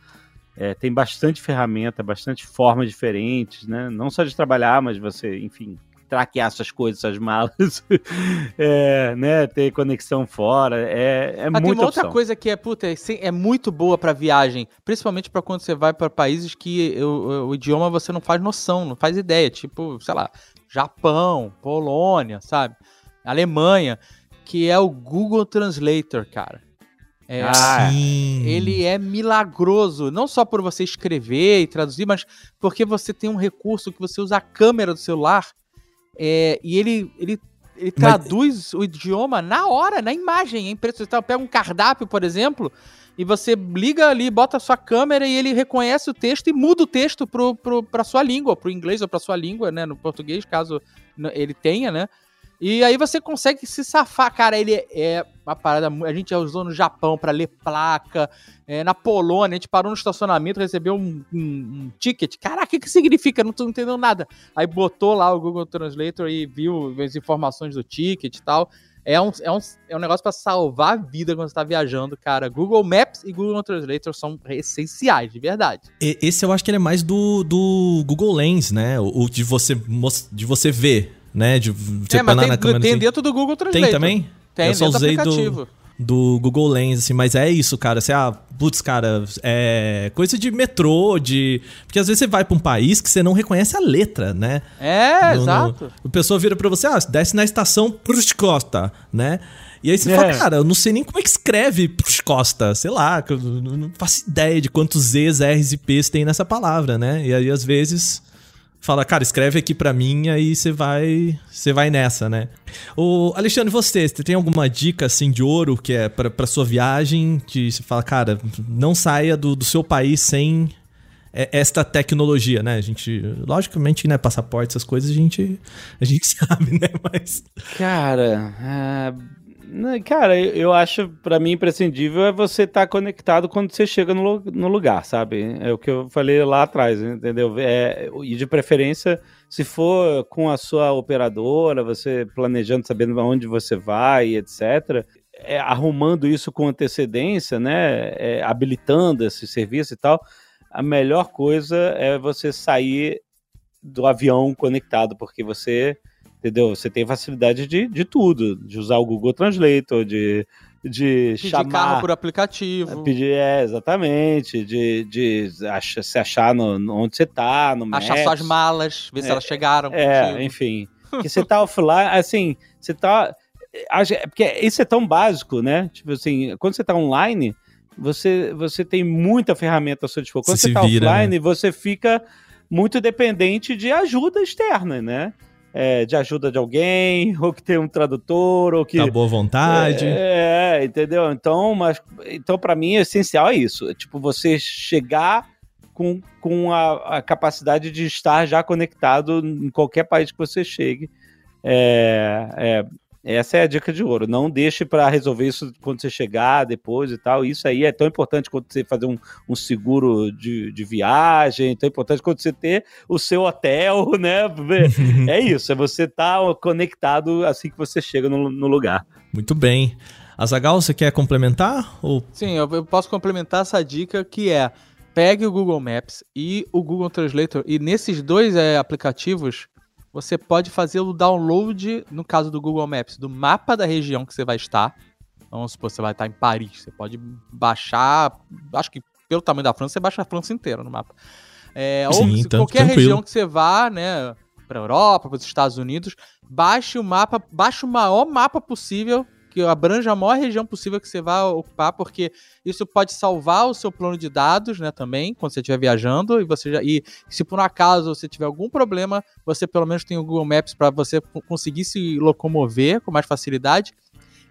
é, tem bastante ferramenta, bastante formas diferentes, né? Não só de trabalhar, mas você, enfim, traquear essas coisas, essas malas, é, né, ter conexão fora, é, é ah, Tem uma outra coisa que é, puta, é, é muito boa para viagem, principalmente para quando você vai para países que o, o idioma você não faz noção, não faz ideia, tipo, sei lá, Japão, Polônia, sabe? Alemanha, que é o Google Translator, cara. É, ah, ele é milagroso, não só por você escrever e traduzir, mas porque você tem um recurso que você usa a câmera do celular é, e ele, ele, ele traduz mas... o idioma na hora, na imagem. É impressionante. Pega um cardápio, por exemplo, e você liga ali, bota a sua câmera e ele reconhece o texto e muda o texto pro, pro, pra sua língua, pro inglês ou pra sua língua, né? No português, caso ele tenha, né? E aí você consegue se safar, cara. Ele é uma parada. A gente já usou no Japão para ler placa. É, na Polônia, a gente parou no estacionamento, recebeu um, um, um ticket. Caraca, o que, que significa? Não tô entendendo nada. Aí botou lá o Google Translator e viu as informações do ticket e tal. É um, é um, é um negócio para salvar a vida quando você tá viajando, cara. Google Maps e Google Translator são essenciais, de verdade. Esse eu acho que ele é mais do, do Google Lens, né? O de você, de você ver né? De você é, mas tem, na câmera, tem assim. dentro do Google Translate. Tem também? Tem, eu só usei do, do Google Lens, assim, mas é isso, cara. Você, ah, putz, cara, é coisa de metrô, de. Porque às vezes você vai pra um país que você não reconhece a letra, né? É, no, exato. No... A pessoa vira pra você, ah, desce na estação Pruscosta, né? E aí você é. fala, cara, eu não sei nem como é que escreve Pruscosta, sei lá, eu não faço ideia de quantos Z's, R's e P's tem nessa palavra, né? E aí às vezes fala, cara, escreve aqui para mim, aí você vai, você vai nessa, né? O Alexandre, você, você tem alguma dica assim de ouro que é para sua viagem, que você fala, cara, não saia do, do seu país sem esta tecnologia, né? A gente, logicamente, né, passaporte, essas coisas a gente a gente sabe, né, mas cara, uh cara, eu acho, para mim, imprescindível é você estar tá conectado quando você chega no, no, lugar, sabe? É o que eu falei lá atrás, entendeu? É, e de preferência, se for com a sua operadora, você planejando, sabendo aonde você vai, etc., é, arrumando isso com antecedência, né? É, habilitando esse serviço e tal, a melhor coisa é você sair do avião conectado, porque você entendeu? Você tem facilidade de, de tudo, de usar o Google Translator, de, de pedir chamar... carro por aplicativo. É, pedir, é, exatamente, de, de ach, se achar no, no, onde você tá, no Achar Maps. suas malas, ver é, se elas chegaram É, contigo. enfim. Que você tá offline, assim, você tá... É, porque isso é tão básico, né? Tipo assim, quando você tá online, você, você tem muita ferramenta à sua disponibilidade. Quando você, você tá vira, offline, né? você fica muito dependente de ajuda externa, né? É, de ajuda de alguém, ou que tem um tradutor, ou que. Tá boa vontade. É, é entendeu? Então, mas então para mim, o essencial é isso. É, tipo, você chegar com, com a, a, capacidade de estar já conectado em qualquer país que você chegue. É, é, essa é a dica de ouro. Não deixe para resolver isso quando você chegar, depois e tal. Isso aí é tão importante quando você fazer um, um seguro de, de viagem, tão importante quando você ter o seu hotel, né? é isso, é você estar tá conectado assim que você chega no, no lugar. Muito bem. Azagal, você quer complementar? Ou... Sim, eu, eu posso complementar essa dica que é pegue o Google Maps e o Google Translator e nesses dois é, aplicativos você pode fazer o download, no caso do Google Maps, do mapa da região que você vai estar. Vamos supor, você vai estar em Paris. Você pode baixar. Acho que pelo tamanho da França, você baixa a França inteira no mapa. É, Sim, ou então, qualquer tranquilo. região que você vá, né? Para Europa, para os Estados Unidos, baixe o mapa, baixe o maior mapa possível que abranja a maior região possível que você vai ocupar, porque isso pode salvar o seu plano de dados, né, também, quando você estiver viajando, e você já, e se por um acaso você tiver algum problema, você pelo menos tem o Google Maps para você conseguir se locomover com mais facilidade.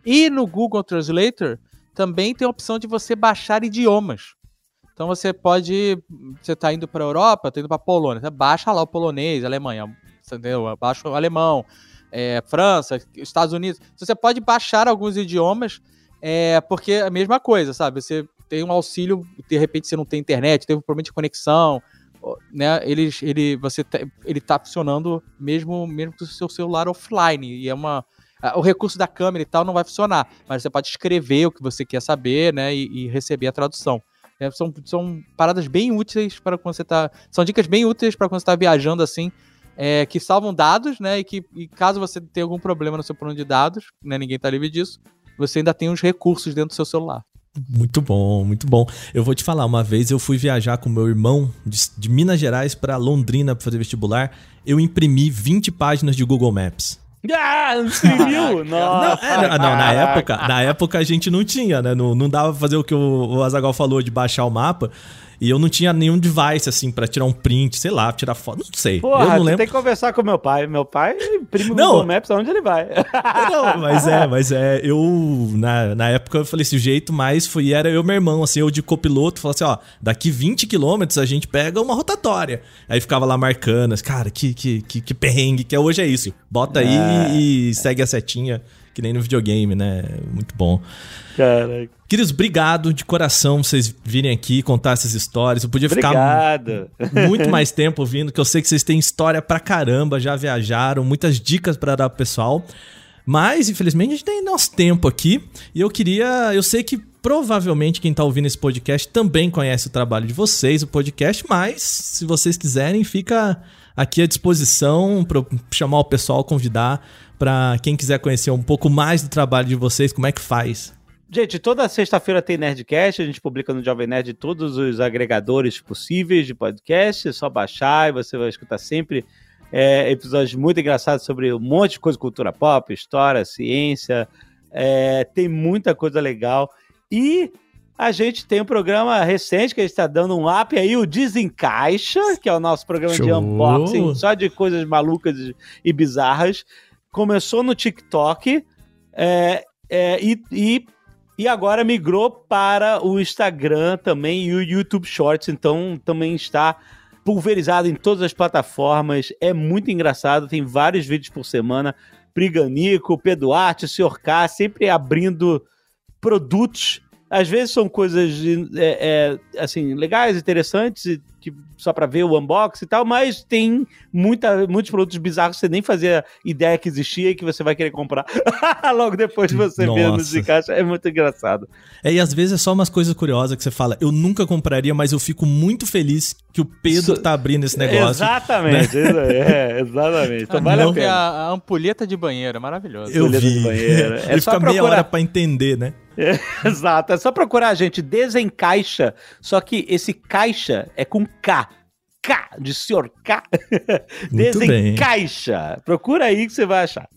E no Google Translator também tem a opção de você baixar idiomas. Então você pode, você está indo para a Europa, está indo para a Polônia, você baixa lá o polonês, Alemanha, entendeu? Baixa o alemão é, França, Estados Unidos. Você pode baixar alguns idiomas, é, porque é a mesma coisa, sabe? Você tem um auxílio, de repente você não tem internet, teve um problema de conexão, né? Ele, ele, você tá, ele tá funcionando mesmo, mesmo com o seu celular offline. E é uma. O recurso da câmera e tal não vai funcionar, mas você pode escrever o que você quer saber, né? E, e receber a tradução. É, são, são paradas bem úteis para quando você tá. São dicas bem úteis para quando você está viajando assim é, que salvam dados, né? E que e caso você tenha algum problema no seu plano de dados, né, ninguém tá livre disso, você ainda tem uns recursos dentro do seu celular. Muito bom, muito bom. Eu vou te falar, uma vez eu fui viajar com meu irmão de, de Minas Gerais para Londrina para fazer vestibular. Eu imprimi 20 páginas de Google Maps. Ah, imprimiu? Nossa, não, é, não, na época, na época a gente não tinha, né? Não, não dava pra fazer o que o, o Azagal falou de baixar o mapa. E eu não tinha nenhum device, assim, para tirar um print, sei lá, tirar foto, não sei. Porra, eu não lembro. tem que conversar com meu pai. Meu pai imprime o. Google Maps aonde ele vai. Não, mas é, mas é, eu, na, na época eu falei o jeito mais foi, era eu e meu irmão, assim, eu de copiloto, falava assim, ó, daqui 20 quilômetros a gente pega uma rotatória. Aí ficava lá marcando, assim, cara, que, que, que, que perrengue, que hoje é isso. Bota aí É. e segue a setinha, que nem no videogame, né? Muito bom. Caraca. Queridos, obrigado de coração vocês virem aqui contar essas histórias. Eu podia ficar Obrigado. muito mais tempo ouvindo, que eu sei que vocês têm história pra caramba, já viajaram, muitas dicas pra dar pro pessoal. Mas, infelizmente, a gente tem nosso tempo aqui. E eu queria. Eu sei que provavelmente quem tá ouvindo esse podcast também conhece o trabalho de vocês, o podcast, mas se vocês quiserem, fica aqui à disposição para chamar o pessoal, convidar pra quem quiser conhecer um pouco mais do trabalho de vocês, como é que faz. Gente, toda sexta-feira tem Nerdcast, a gente publica no Jovem Nerd todos os agregadores possíveis de podcast, é só baixar e você vai escutar sempre é, episódios muito engraçados sobre um monte de coisa, cultura pop, história, ciência, é, tem muita coisa legal. E a gente tem um programa recente que a gente está dando um up aí, o Desencaixa, que é o nosso programa de Show. unboxing, só de coisas malucas e bizarras. Começou no TikTok é, é, e, e e agora migrou para o Instagram também e o YouTube Shorts, então também está pulverizado em todas as plataformas. É muito engraçado, tem vários vídeos por semana. Priganico, Pedro Arte, Sr. K, sempre abrindo produtos. Às vezes são coisas é, é, assim legais, interessantes, e, que, só para ver o unboxing e tal, mas tem muita, muitos produtos bizarros que você nem fazia ideia que existia e que você vai querer comprar logo depois de você ver no caixa. É muito engraçado. É, e às vezes é só umas coisas curiosas que você fala, eu nunca compraria, mas eu fico muito feliz que o Pedro Isso- tá abrindo esse negócio. Exatamente, isso aí, é, exatamente. Então vale Não a pena. a, a ampulheta de banheiro, é maravilhoso. Eu vi. É Ele só fica meia procurar. hora pra entender, né? Exato, é só procurar, gente, desencaixa, só que esse caixa é com K. K, de senhor K. Muito bem. desencaixa. Procura aí que você vai achar.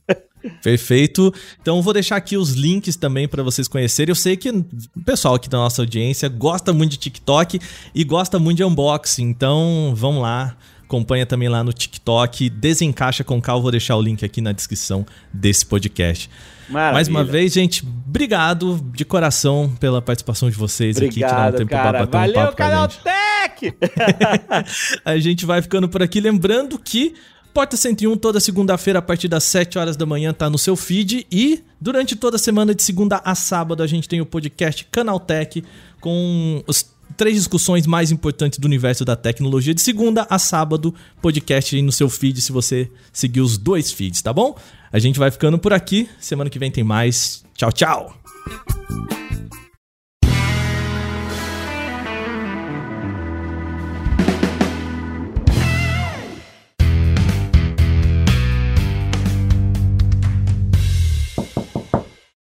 Perfeito. Então vou deixar aqui os links também pra vocês conhecerem. Eu sei que o pessoal aqui da nossa audiência gosta muito de TikTok e gosta muito de unboxing. Então vão lá, acompanha também lá no TikTok, desencaixa com. Eu vou deixar o link aqui na descrição desse podcast. Maravilha. Mais uma vez, gente, obrigado de coração pela participação de vocês aqui, tirar um Obrigado, tempo pra cara. bater um Valeu, papo com a Canal gente. Tech! A gente vai ficando por aqui. Lembrando que Porta 101, toda segunda-feira, a partir das 7 horas da manhã, tá no seu feed. E durante toda a semana, de segunda a sábado, a gente tem o podcast Canaltech com os três discussões mais importantes do universo da tecnologia. De segunda a sábado, podcast aí no seu feed, se você seguir os dois feeds, tá bom? A gente vai ficando por aqui. Semana que vem tem mais. Tchau, tchau!